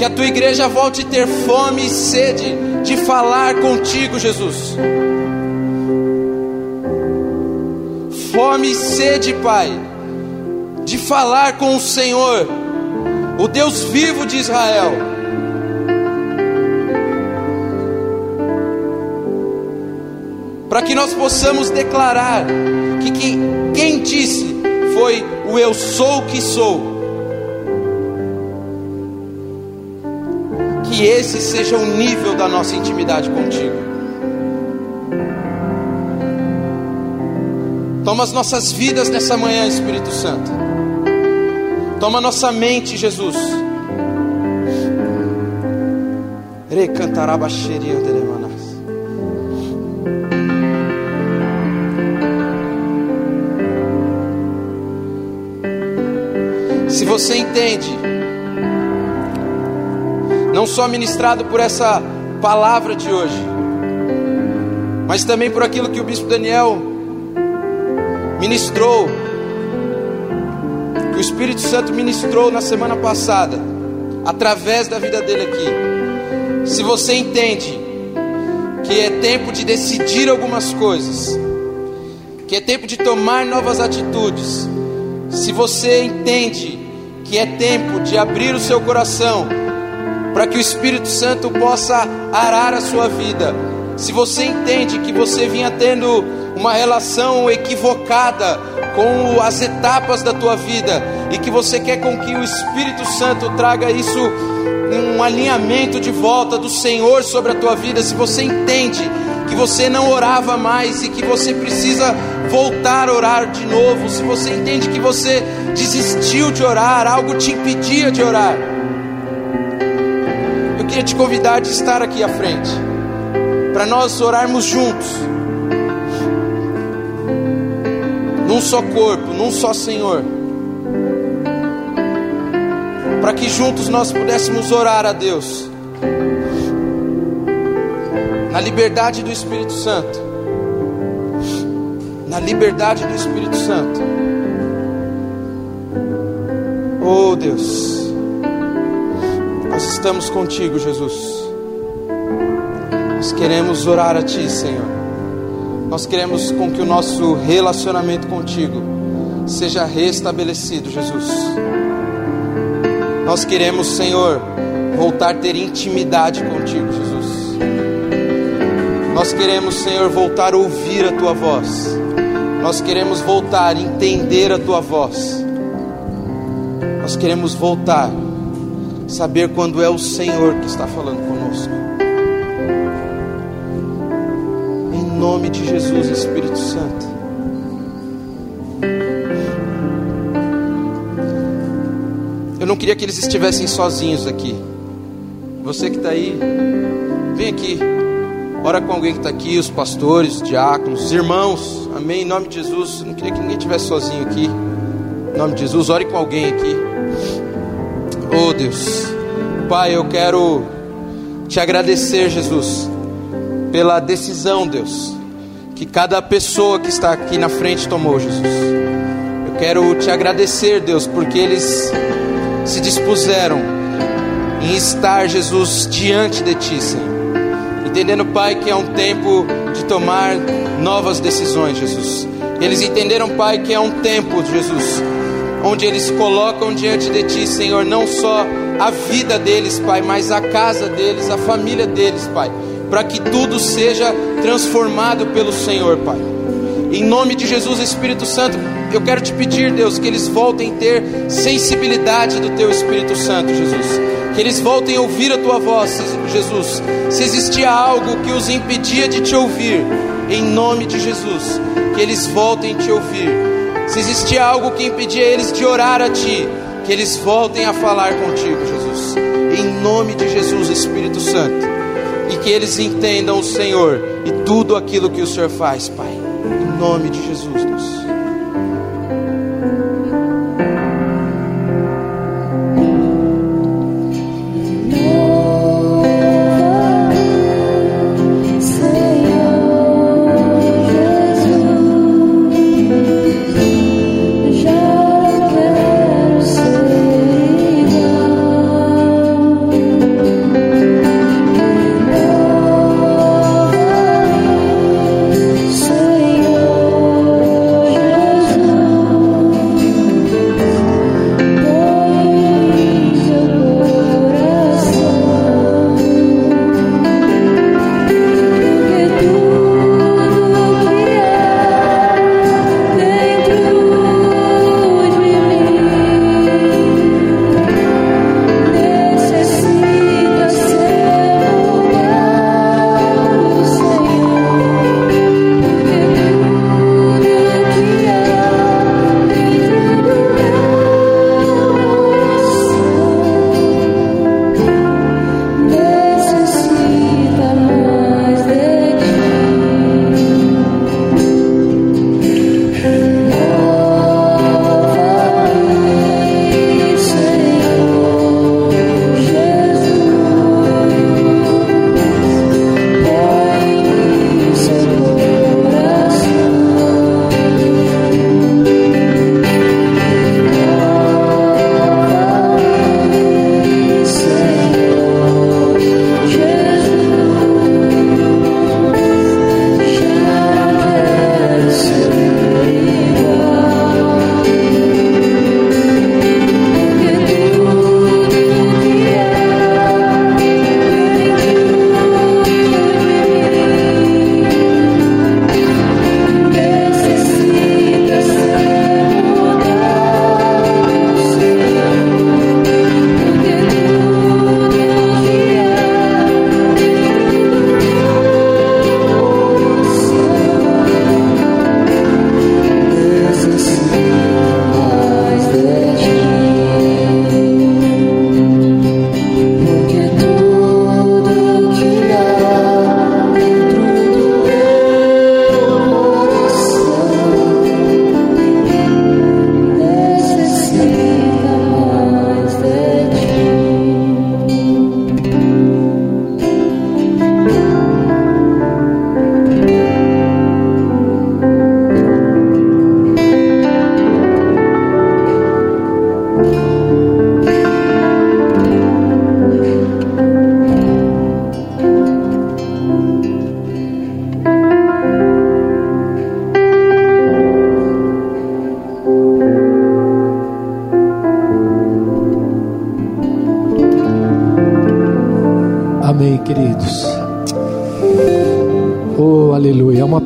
Que a tua igreja volte a ter fome e sede de falar contigo, Jesus. Fome e sede, Pai, de falar com o Senhor, o Deus vivo de Israel. Para que nós possamos declarar que, que quem disse foi o eu sou que sou que esse seja o nível da nossa intimidade contigo. Toma as nossas vidas nessa manhã, Espírito Santo. Toma nossa mente, Jesus. Recantaraba xeria delemanas. Se você entende, não só ministrado por essa palavra de hoje, mas também por aquilo que o bispo Daniel ministrou, que o Espírito Santo ministrou na semana passada, através da vida dele aqui. Se você entende que é tempo de decidir algumas coisas, que é tempo de tomar novas atitudes, se você entende que é tempo de abrir o seu coração para que o Espírito Santo possa arar a sua vida. Se você entende que você vinha tendo uma relação equivocada com as etapas da tua vida e que você quer com que o Espírito Santo traga isso um alinhamento de volta do Senhor sobre a tua vida, se você entende que você não orava mais e que você precisa voltar a orar de novo, se você entende que você desistiu de orar, algo te impedia de orar, queria te convidar de estar aqui à frente, para nós orarmos juntos, num só corpo, num só Senhor, para que juntos nós pudéssemos orar a Deus, na liberdade do Espírito Santo, na liberdade do Espírito Santo. Oh Deus, estamos contigo, Jesus. Nós queremos orar a Ti, Senhor. Nós queremos com que o nosso relacionamento contigo seja restabelecido, Jesus. Nós queremos, Senhor, voltar a ter intimidade contigo, Jesus. Nós queremos, Senhor, voltar a ouvir a tua voz. Nós queremos voltar a entender a tua voz. Nós queremos voltar saber quando é o Senhor que está falando conosco. Em nome de Jesus, Espírito Santo. Eu não queria que eles estivessem sozinhos aqui. Você que está aí, vem aqui. Ora com alguém que está aqui, os pastores, os diáconos, os irmãos. Amém. Em nome de Jesus. Não queria que ninguém estivesse sozinho aqui. Em nome de Jesus, ore com alguém aqui. Oh Deus. Pai, eu quero te agradecer, Jesus, pela decisão, Deus, que cada pessoa que está aqui na frente tomou, Jesus. Eu quero te agradecer, Deus, porque eles se dispuseram em estar, Jesus, diante de Ti, Senhor. Entendendo, Pai, que é um tempo de tomar novas decisões, Jesus. Eles entenderam, Pai, que é um tempo, Jesus, onde eles colocam diante de Ti, Senhor, não só a vida deles, Pai, mas a casa deles, a família deles, Pai, para que tudo seja transformado pelo Senhor, Pai. Em nome de Jesus, Espírito Santo, eu quero te pedir, Deus, que eles voltem a ter sensibilidade do Teu Espírito Santo, Jesus. Que eles voltem a ouvir a Tua voz, Jesus. Se existia algo que os impedia de te ouvir, em nome de Jesus, que eles voltem a te ouvir. Se existia algo que impedia eles de orar a Ti, que eles voltem a falar contigo, Jesus. Em nome de Jesus, Espírito Santo. E que eles entendam o Senhor e tudo aquilo que o Senhor faz, Pai. Em nome de Jesus, Deus.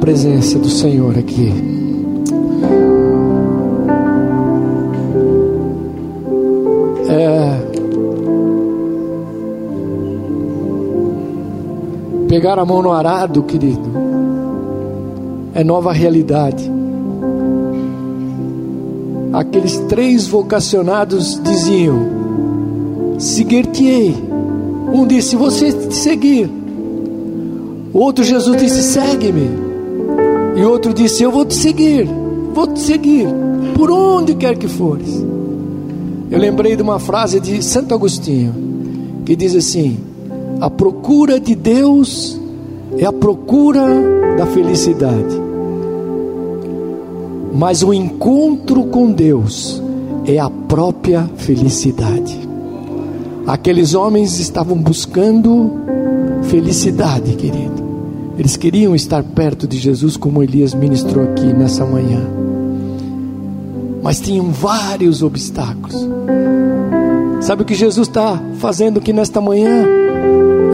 Presença do Senhor aqui. É. Pegar a mão no arado, querido, é nova realidade. Aqueles três vocacionados diziam: Seguir-te-ei. Um disse: Você te seguir. O outro Jesus disse: Segue-me. E outro disse: Eu vou te seguir. Vou te seguir. Por onde quer que fores. Eu lembrei de uma frase de Santo Agostinho que diz assim: A procura de Deus é a procura da felicidade. Mas o encontro com Deus é a própria felicidade. Aqueles homens estavam buscando felicidade, querido. Eles queriam estar perto de Jesus, como Elias ministrou aqui nessa manhã. Mas tinham vários obstáculos. Sabe o que Jesus está fazendo aqui nesta manhã?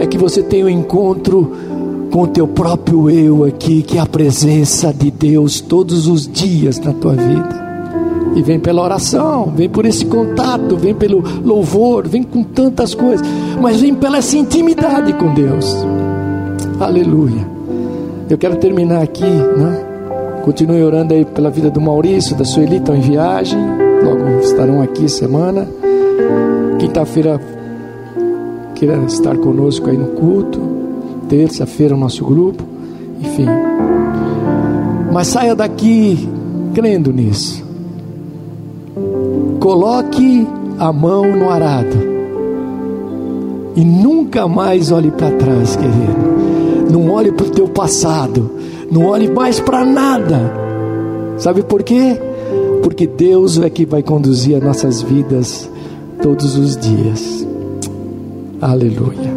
É que você tenha um encontro com o teu próprio eu aqui, que é a presença de Deus todos os dias na tua vida. E vem pela oração, vem por esse contato, vem pelo louvor, vem com tantas coisas, mas vem pela essa intimidade com Deus. Aleluia. Eu quero terminar aqui, né? Continue orando aí pela vida do Maurício, da Sueli, estão em viagem, logo estarão aqui semana. Quinta-feira queira estar conosco aí no culto. Terça-feira o nosso grupo, enfim. Mas saia daqui crendo nisso. Coloque a mão no arado. E nunca mais olhe para trás, querido. Não olhe para o teu passado. Não olhe mais para nada. Sabe por quê? Porque Deus é que vai conduzir as nossas vidas todos os dias. Aleluia.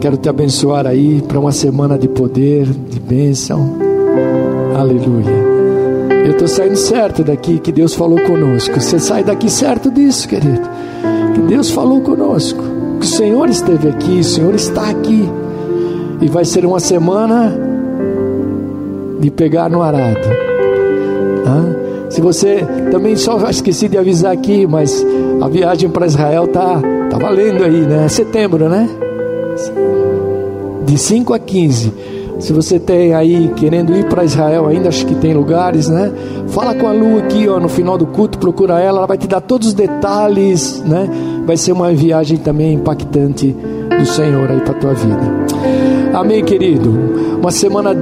Quero te abençoar aí para uma semana de poder, de bênção. Aleluia. Eu estou saindo certo daqui que Deus falou conosco. Você sai daqui certo disso, querido. Que Deus falou conosco. Que o Senhor esteve aqui, o Senhor está aqui. E vai ser uma semana de pegar no arado. Se você também só esqueci de avisar aqui, mas a viagem para Israel tá tá valendo aí, né? É setembro, né? De 5 a 15. Se você tem aí querendo ir para Israel ainda, acho que tem lugares, né? Fala com a Lu aqui, ó, no final do culto, procura ela, ela vai te dar todos os detalhes, né? Vai ser uma viagem também impactante do Senhor aí para tua vida. Amém, querido. Uma semana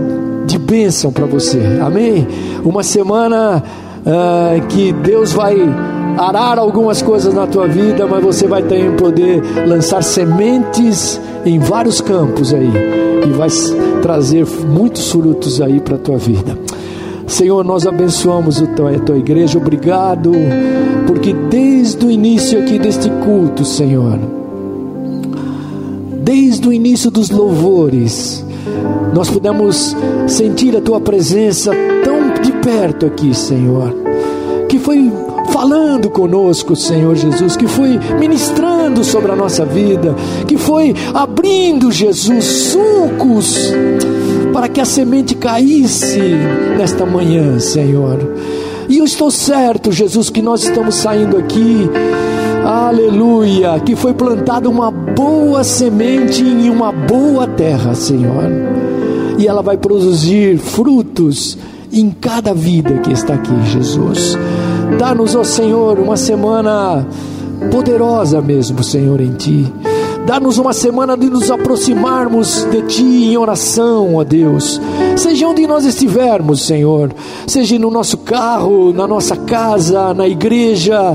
de bênção para você. Amém. Uma semana uh, que Deus vai arar algumas coisas na tua vida, mas você vai também poder lançar sementes em vários campos aí e vai trazer muitos frutos aí para a tua vida. Senhor, nós abençoamos a tua igreja, obrigado, porque desde o início aqui deste culto, Senhor, desde o início dos louvores, nós pudemos sentir a tua presença tão de perto aqui, Senhor, que foi falando conosco, Senhor Jesus, que foi ministrando sobre a nossa vida, que foi abrindo, Jesus, sucos para que a semente caísse nesta manhã, Senhor. E eu estou certo, Jesus, que nós estamos saindo aqui, aleluia, que foi plantada uma boa semente em uma boa terra, Senhor, e ela vai produzir frutos em cada vida que está aqui, Jesus. Dá-nos, ó Senhor, uma semana poderosa mesmo, Senhor, em Ti. Dá-nos uma semana de nos aproximarmos de Ti em oração, ó Deus. Seja onde nós estivermos, Senhor, seja no nosso carro, na nossa casa, na igreja,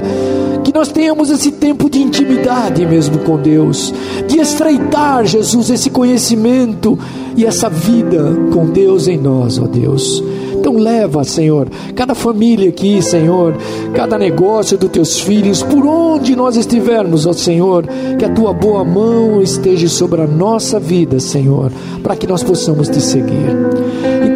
que nós tenhamos esse tempo de intimidade mesmo com Deus, de estreitar, Jesus, esse conhecimento e essa vida com Deus em nós, ó Deus. Então leva, Senhor, cada família aqui, Senhor, cada negócio dos teus filhos, por onde nós estivermos, ó Senhor, que a tua boa mão esteja sobre a nossa vida, Senhor, para que nós possamos te seguir.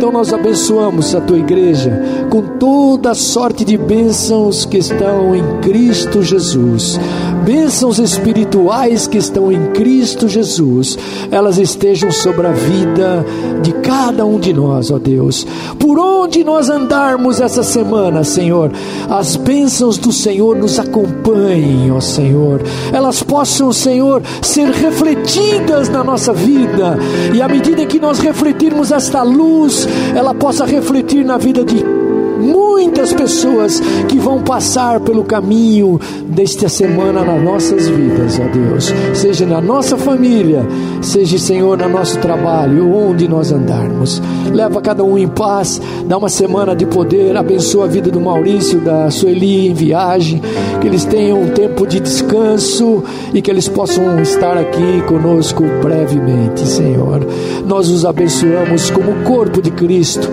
Então, nós abençoamos a tua igreja com toda a sorte de bênçãos que estão em Cristo Jesus. Bênçãos espirituais que estão em Cristo Jesus, elas estejam sobre a vida de cada um de nós, ó Deus. Por onde nós andarmos essa semana, Senhor, as bênçãos do Senhor nos acompanhem, ó Senhor. Elas possam, Senhor, ser refletidas na nossa vida, e à medida que nós refletirmos esta luz, ela possa refletir na vida de muitas pessoas que vão passar pelo caminho desta semana nas nossas vidas, ó Deus. Seja na nossa família, seja, Senhor, no nosso trabalho, onde nós andarmos. Leva cada um em paz, dá uma semana de poder, abençoa a vida do Maurício, da Sueli em viagem, que eles tenham um tempo de descanso e que eles possam estar aqui conosco brevemente, Senhor. Nós os abençoamos como corpo de Cristo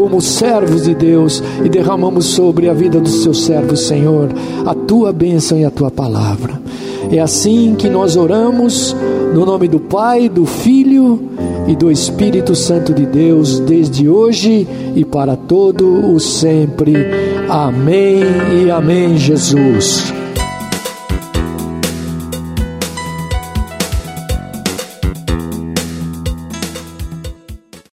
como servos de Deus e derramamos sobre a vida dos seus servos, Senhor, a tua bênção e a tua palavra. É assim que nós oramos, no nome do Pai, do Filho e do Espírito Santo de Deus, desde hoje e para todo o sempre. Amém e amém, Jesus.